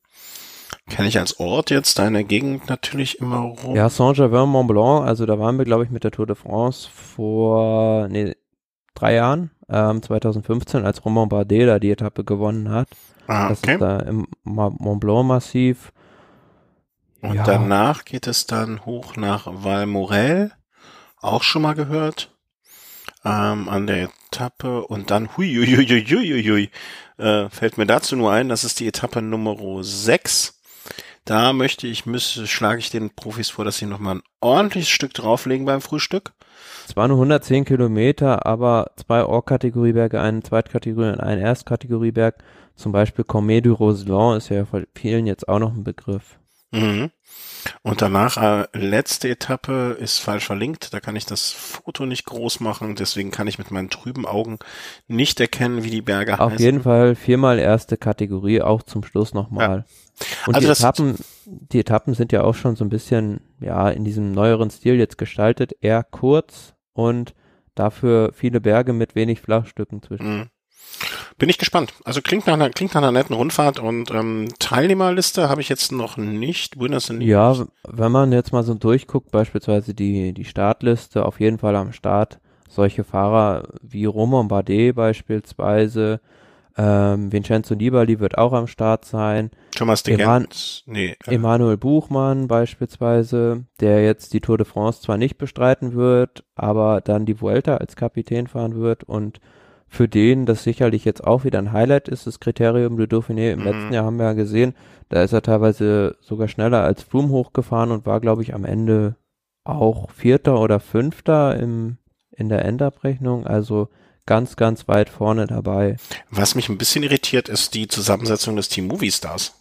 kenne ich als Ort jetzt, da in der Gegend natürlich immer rum. Ja, Saint-Germain-Mont Blanc, also da waren wir, glaube ich, mit der Tour de France vor nee, drei Jahren, ähm, 2015, als Romain Bardet da die Etappe gewonnen hat. ah, Das okay. ist da im Mont Blanc-Massiv. Und ja. danach geht es dann hoch nach Valmorel, auch schon mal gehört, ähm, an der Etappe und dann, hui, hui, hui, hui, hui, äh, fällt mir dazu nur ein, das ist die Etappe Nummer 6. Da möchte ich, müsse, schlage ich den Profis vor, dass sie nochmal ein ordentliches Stück drauflegen beim Frühstück. Zwar nur 110 Kilometer, aber zwei Or-Kategorieberge, einen Zweitkategorie und einen Erstkategorieberg. Zum Beispiel Comet du Roseland ist ja vielen jetzt auch noch ein Begriff. Mhm. Und danach, äh, letzte Etappe ist falsch verlinkt. Da kann ich das Foto nicht groß machen. Deswegen kann ich mit meinen trüben Augen nicht erkennen, wie die Berge Auf heißen. jeden Fall viermal erste Kategorie, auch zum Schluss nochmal. Und Also die Etappen, die Etappen sind ja auch schon so ein bisschen, ja, in diesem neueren Stil jetzt gestaltet, eher kurz und dafür viele Berge mit wenig Flachstücken zwischen. Mhm. Bin ich gespannt. Also klingt nach einer, klingt nach einer netten Rundfahrt und ähm, Teilnehmerliste habe ich jetzt noch nicht. Aires. Ja, wenn man jetzt mal so durchguckt, beispielsweise die, die Startliste, auf jeden Fall am Start solche Fahrer wie Romain Bardet beispielsweise, ähm, Vincenzo Nibali wird auch am Start sein, Thomas de Eman-. Nee, äh, Emanuel Buchmann beispielsweise, der jetzt die Tour de France zwar nicht bestreiten wird, aber dann die Vuelta als Kapitän fahren wird und für den das sicherlich jetzt auch wieder ein Highlight ist, das Kriterium du Dauphiné. Im Mhm. letzten Jahr haben wir ja gesehen, da ist er teilweise sogar schneller als Froome hochgefahren und war, glaube ich, am Ende auch Vierter oder Fünfter im, in der Endabrechnung. Also ganz, ganz weit vorne dabei. was mich ein bisschen irritiert, ist die Zusammensetzung des Team Movie Stars.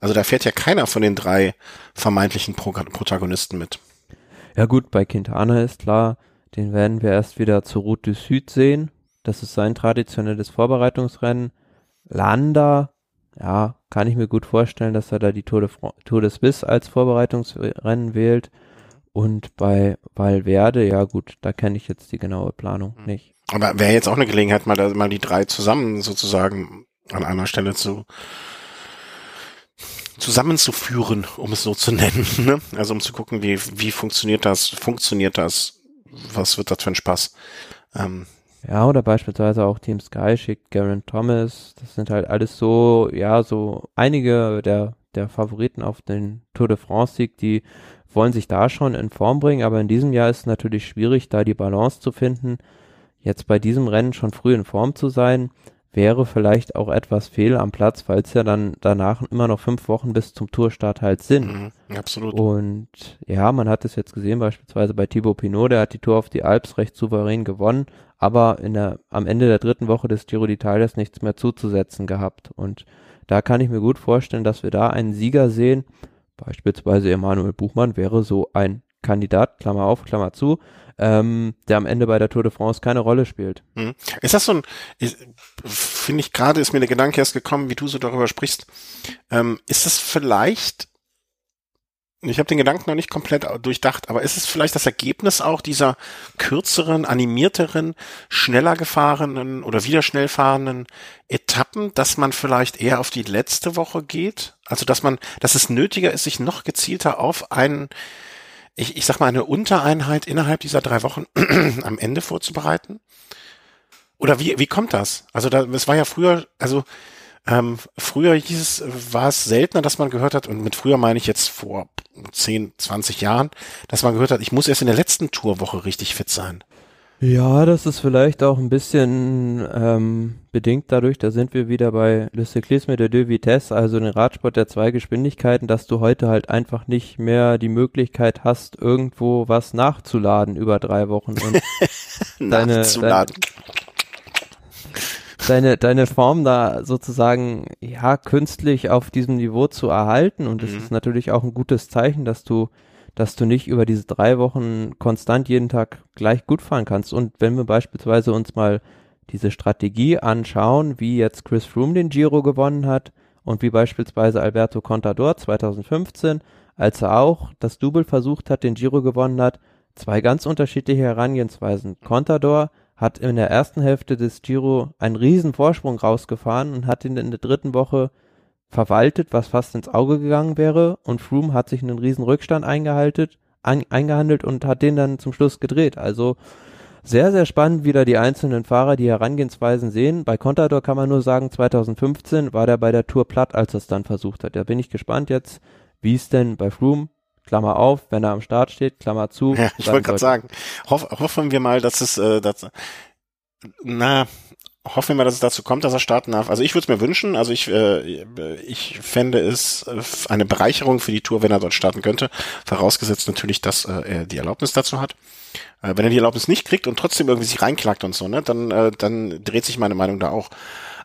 Also da fährt ja keiner von den drei vermeintlichen Pro Protagonisten mit. Ja gut, bei Quintana ist klar, den werden wir erst wieder zur Route du Sud sehen. Das ist sein traditionelles Vorbereitungsrennen. Landa, ja, kann ich mir gut vorstellen, dass er da die Tour de, Tour de Suisse als Vorbereitungsrennen wählt. Und bei Valverde, ja gut, da kenne ich jetzt die genaue Planung hm. nicht. Aber wäre jetzt auch eine Gelegenheit, mal, da, mal die drei zusammen sozusagen an einer Stelle zu zusammenzuführen, um es so zu nennen. [LAUGHS] Ne? Also um zu gucken, wie, wie funktioniert das, funktioniert das, was wird das für ein Spaß. Ähm, ja, oder beispielsweise auch Team Sky schickt Garen Thomas. Das sind halt alles so, ja, so einige der, der Favoriten auf den Tour de France-Sieg, die wollen sich da schon in Form bringen, aber in diesem Jahr ist es natürlich schwierig, da die Balance zu finden. Jetzt bei diesem Rennen schon früh in Form zu sein, wäre vielleicht auch etwas fehl am Platz, weil es ja dann danach immer noch fünf Wochen bis zum Tourstart halt sind. Mhm, absolut. Und ja, man hat es jetzt gesehen, beispielsweise bei Thibaut Pinot, der hat die Tour auf die Alps recht souverän gewonnen, aber in der, am Ende der dritten Woche des Giro d'Italias nichts mehr zuzusetzen gehabt. Und da kann ich mir gut vorstellen, dass wir da einen Sieger sehen. Beispielsweise Emanuel Buchmann wäre so ein Kandidat, Klammer auf, Klammer zu, ähm, der am Ende bei der Tour de France keine Rolle spielt. Hm. Ist das so ein, finde ich gerade, ist mir der Gedanke erst gekommen, wie du so darüber sprichst, ähm, ist das vielleicht ich habe den Gedanken noch nicht komplett durchdacht, aber ist es vielleicht das Ergebnis auch dieser kürzeren, animierteren, schneller gefahrenen oder wieder schnell fahrenden Etappen, dass man vielleicht eher auf die letzte Woche geht? Also dass man, dass es nötiger ist, sich noch gezielter auf einen ich, ich sag mal, eine Untereinheit innerhalb dieser drei Wochen [CLEARS THROAT] am Ende vorzubereiten? Oder wie, wie kommt das? Also da, es war ja früher, also ähm, früher hieß es, war es seltener, dass man gehört hat, und mit früher meine ich jetzt vor 10, 20 Jahren, dass man gehört hat, ich muss erst in der letzten Tourwoche richtig fit sein. Ja, das ist vielleicht auch ein bisschen ähm, bedingt dadurch, da sind wir wieder bei Le Cyclisme de deux Vitesse, also den Radsport der zwei Geschwindigkeiten, dass du heute halt einfach nicht mehr die Möglichkeit hast, irgendwo was nachzuladen über drei Wochen und [LAUGHS] deine, nachzuladen. Deine, deine Form da sozusagen ja künstlich auf diesem Niveau zu erhalten und es mhm. ist natürlich auch ein gutes Zeichen, dass du dass du nicht über diese drei Wochen konstant jeden Tag gleich gut fahren kannst. Und wenn wir beispielsweise uns mal diese Strategie anschauen, wie jetzt Chris Froome den Giro gewonnen hat und wie beispielsweise Alberto Contador 2015, als er auch das Double versucht hat, den Giro gewonnen hat, zwei ganz unterschiedliche Herangehensweisen. Contador hat in der ersten Hälfte des Giro einen riesen Vorsprung rausgefahren und hat ihn in der dritten Woche verwaltet, was fast ins Auge gegangen wäre und Froome hat sich einen riesen Rückstand eingehalten, ein, eingehandelt und hat den dann zum Schluss gedreht. Also sehr, sehr spannend, wie da die einzelnen Fahrer die Herangehensweisen sehen. Bei Contador kann man nur sagen, 2015 war der bei der Tour platt, als er es dann versucht hat. Da bin ich gespannt jetzt, wie es denn bei Froome Klammer auf, wenn er am Start steht, Klammer zu. [LAUGHS] Ja, ich wollte gerade sagen, hoff, hoffen wir mal, dass es, äh, dass, na, hoffen wir mal, dass es dazu kommt, dass er starten darf. Also ich würde es mir wünschen. Also ich, äh, ich fände es äh, eine Bereicherung für die Tour, wenn er dort starten könnte. Vorausgesetzt natürlich, dass äh, er die Erlaubnis dazu hat. Äh, wenn er die Erlaubnis nicht kriegt und trotzdem irgendwie sich reinklagt und so, ne, dann, äh, dann dreht sich meine Meinung da auch.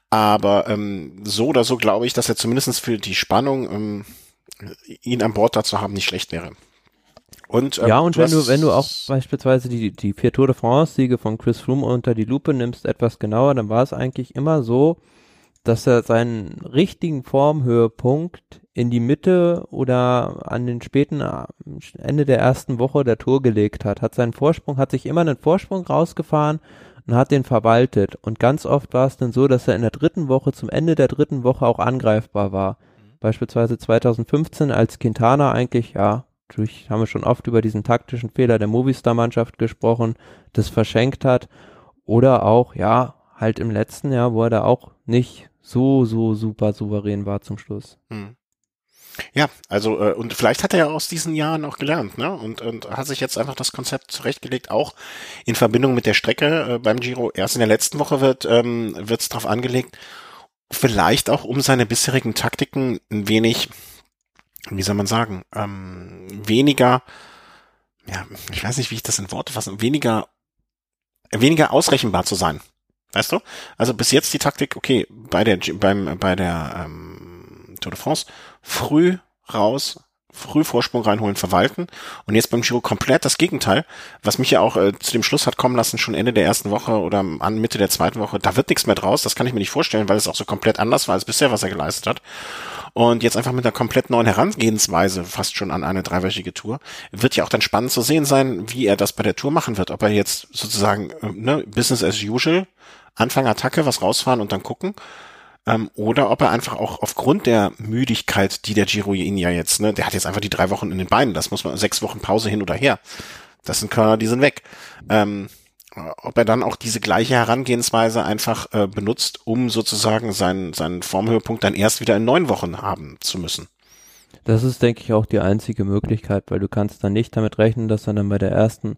Aber ähm, so oder so glaube ich, dass er zumindestens für die Spannung, ähm, ihn an Bord dazu haben, nicht schlecht wäre. Und, ähm, ja, und wenn du, wenn du auch beispielsweise die, die vier Tour de France-Siege von Chris Froome unter die Lupe nimmst, etwas genauer, dann war es eigentlich immer so, dass er seinen richtigen Formhöhepunkt in die Mitte oder an den späten Ende der ersten Woche der Tour gelegt hat, hat seinen Vorsprung, hat sich immer einen Vorsprung rausgefahren und hat den verwaltet. Und ganz oft war es dann so, dass er in der dritten Woche, zum Ende der dritten Woche auch angreifbar war. Mhm. Beispielsweise 2015, als Quintana eigentlich, ja, durch, haben wir schon oft über diesen taktischen Fehler der Movistar-Mannschaft gesprochen, das verschenkt hat. Oder auch, ja, halt im letzten Jahr, wo er da auch nicht so, so super souverän war zum Schluss. Hm. Ja, also äh, und vielleicht hat er ja aus diesen Jahren auch gelernt, ne? Und, und hat sich jetzt einfach das Konzept zurechtgelegt, auch in Verbindung mit der Strecke äh, beim Giro. Erst in der letzten Woche wird ähm, wird's drauf angelegt, vielleicht auch um seine bisherigen Taktiken ein wenig wie soll man sagen, ähm, weniger, ja, ich weiß nicht, wie ich das in Worte fasse, weniger, weniger ausrechenbar zu sein. Weißt du? Also bis jetzt die Taktik, okay, bei der beim bei der ähm, Tour de France früh raus, früh Vorsprung reinholen, verwalten. Und jetzt beim Giro komplett das Gegenteil, was mich ja auch äh, zu dem Schluss hat kommen lassen, schon Ende der ersten Woche oder an Mitte der zweiten Woche, da wird nichts mehr draus. Das kann ich mir nicht vorstellen, weil es auch so komplett anders war als bisher, was er geleistet hat. Und jetzt einfach mit einer komplett neuen Herangehensweise, fast schon an eine dreiwöchige Tour, wird ja auch dann spannend zu sehen sein, wie er das bei der Tour machen wird. Ob er jetzt sozusagen äh, ne, Business as usual, Anfang Attacke, was rausfahren und dann gucken ähm, oder ob er einfach auch aufgrund der Müdigkeit, die der Giro ihn ja jetzt, ne, der hat jetzt einfach die drei Wochen in den Beinen, das muss man, sechs Wochen Pause hin oder her. Das sind Körner, die sind weg. Ähm, ob er dann auch diese gleiche Herangehensweise einfach äh, benutzt, um sozusagen seinen, seinen Formhöhepunkt dann erst wieder in neun Wochen haben zu müssen. Das ist, denke ich, auch die einzige Möglichkeit, weil du kannst dann nicht damit rechnen, dass er dann bei der ersten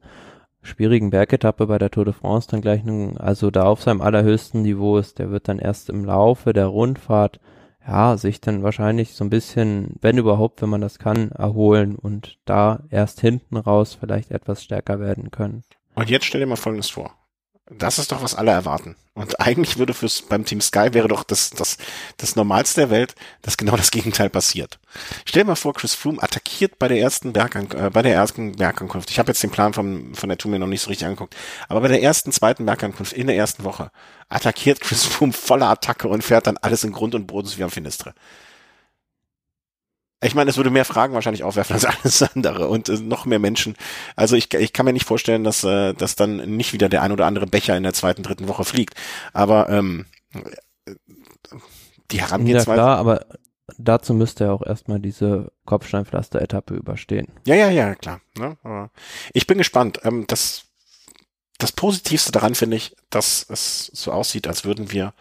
schwierigen Bergetappe bei der Tour de France dann gleich, nun, also da auf seinem allerhöchsten Niveau ist, der wird dann erst im Laufe der Rundfahrt, ja, sich dann wahrscheinlich so ein bisschen, wenn überhaupt, wenn man das kann, erholen und da erst hinten raus vielleicht etwas stärker werden können. Und jetzt stell dir mal Folgendes vor. Das ist doch, was alle erwarten. Und eigentlich würde fürs, beim Team Sky wäre doch das, das, das Normalste der Welt, dass genau das Gegenteil passiert. Stell dir mal vor, Chris Froome attackiert bei der ersten Bergan äh, bei der ersten Bergankunft. Ich habe jetzt den Plan von, von der Tour mir noch nicht so richtig angeguckt. Aber bei der ersten, zweiten Bergankunft in der ersten Woche attackiert Chris Froome voller Attacke und fährt dann alles in Grund und Boden wie am Finistre. Ich meine, es würde mehr Fragen wahrscheinlich aufwerfen als alles andere und äh, noch mehr Menschen. Also ich, ich kann mir nicht vorstellen, dass, äh, dass dann nicht wieder der ein oder andere Becher in der zweiten, dritten Woche fliegt. Aber ähm, die Herangehensweise. Ja klar, aber dazu müsste er auch erstmal diese Kopfsteinpflaster-Etappe überstehen. Ja, ja, ja, klar. Ne? Aber ich bin gespannt. Ähm, das, das Positivste daran finde ich, dass es so aussieht, als würden wir,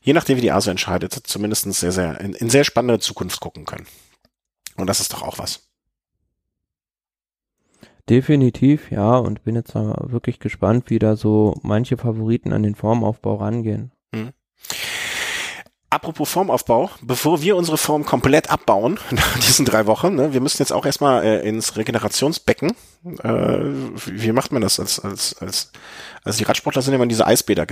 je nachdem wie die ASO entscheidet, zumindest sehr, sehr in, in sehr spannende Zukunft gucken können. Und das ist doch auch was. Definitiv, ja, und bin jetzt wirklich gespannt, wie da so manche Favoriten an den Formaufbau rangehen. Hm. Apropos Formaufbau, bevor wir unsere Form komplett abbauen [LAUGHS] nach diesen drei Wochen, ne, wir müssen jetzt auch erstmal äh, ins Regenerationsbecken. Äh, wie macht man das als, als, als, also die Radsportler sind immer in diese Eisbäder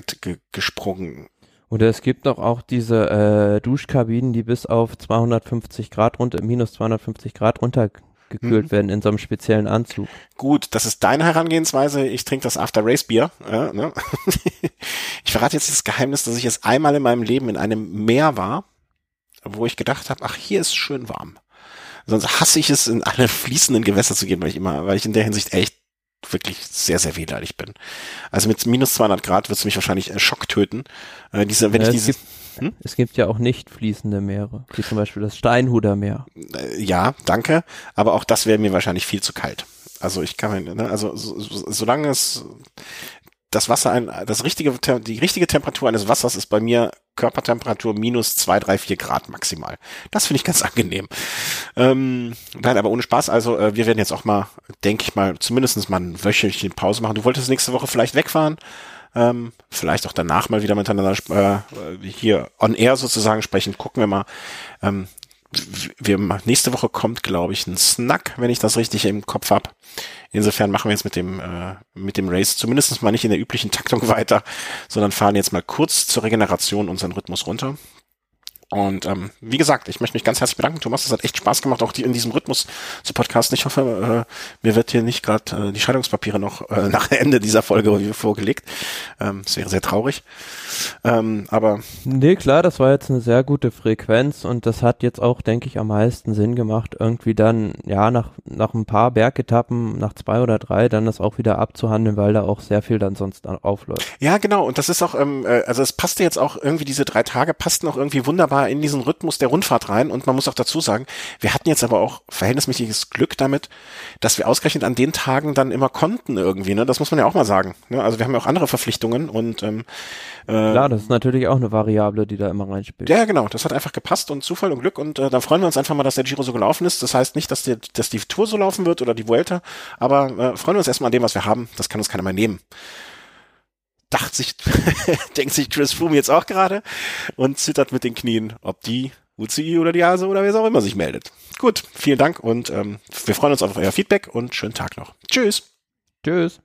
gesprungen. Oder es gibt doch auch diese äh, Duschkabinen, die bis auf 250 Grad runter, minus 250 Grad runtergekühlt mhm. werden in so einem speziellen Anzug. Gut, das ist deine Herangehensweise. Ich trinke das After Race Bier. Ja, ne? [LAUGHS] ich verrate jetzt das Geheimnis, dass ich jetzt einmal in meinem Leben in einem Meer war, wo ich gedacht habe, ach, hier ist schön warm. Sonst hasse ich es, in alle fließenden Gewässer zu gehen, weil ich immer, weil ich in der Hinsicht echt wirklich sehr, sehr wehleidig bin. Also mit minus 200 Grad wird es mich wahrscheinlich äh, Schock töten. Äh, diese, wenn ja, ich diese, es, gibt, hm? es gibt ja auch nicht fließende Meere, wie zum Beispiel das Steinhuder Meer. Äh, ja, danke, aber auch das wäre mir wahrscheinlich viel zu kalt. Also ich kann, ne, also so, so, solange es das Wasser ein, das richtige, die richtige Temperatur eines Wassers ist bei mir Körpertemperatur minus zwei, drei, vier Grad maximal. Das finde ich ganz [LAUGHS] angenehm. Ähm, nein, aber ohne Spaß. Also äh, wir werden jetzt auch mal, denke ich mal, zumindestens mal ein wöchentlichen Pause machen. Du wolltest nächste Woche vielleicht wegfahren. Ähm, vielleicht auch danach mal wieder miteinander äh, hier on air sozusagen sprechen. Gucken wir mal. Ähm, wir, nächste Woche kommt, glaube ich, ein Snack, wenn ich das richtig im Kopf hab. Insofern machen wir jetzt mit dem, äh, mit dem Race zumindest mal nicht in der üblichen Taktung [LAUGHS] weiter, sondern fahren jetzt mal kurz zur Regeneration unseren Rhythmus runter. Und ähm, wie gesagt, ich möchte mich ganz herzlich bedanken, Thomas. Es hat echt Spaß gemacht, auch die in diesem Rhythmus zu podcasten. Ich hoffe, äh, mir wird hier nicht gerade äh, die Scheidungspapiere noch äh, [LAUGHS] nach Ende dieser Folge vorgelegt. Ähm, das wäre sehr traurig. Ähm, aber nee, klar, das war jetzt eine sehr gute Frequenz und das hat jetzt auch, denke ich, am meisten Sinn gemacht, irgendwie dann ja nach nach ein paar Bergetappen, nach zwei oder drei, dann das auch wieder abzuhandeln, weil da auch sehr viel dann sonst aufläuft. Ja, genau. Und das ist auch, ähm, äh, also es passte jetzt auch irgendwie diese drei Tage passten auch irgendwie wunderbar wunderbar in diesen Rhythmus der Rundfahrt rein. Und man muss auch dazu sagen, wir hatten jetzt aber auch verhältnismäßiges Glück damit, dass wir ausgerechnet an den Tagen dann immer konnten irgendwie. Ne? Das muss man ja auch mal sagen. Ne? Also wir haben ja auch andere Verpflichtungen und ähm, äh, Klar, das ist natürlich auch eine Variable, die da immer reinspielt. Ja, genau. Das hat einfach gepasst und Zufall und Glück und äh, dann freuen wir uns einfach mal, dass der Giro so gelaufen ist. Das heißt nicht, dass, die, dass die Tour so laufen wird oder die Vuelta, aber äh, freuen wir uns erstmal an dem, was wir haben. Das kann uns keiner mehr nehmen dachte sich, [LAUGHS] denkt sich Chris Froome jetzt auch gerade und zittert mit den Knien, ob die UCI oder die ASE oder wer auch immer sich meldet. Gut, vielen Dank und ähm, wir freuen uns auf euer Feedback und schönen Tag noch. Tschüss. Tschüss.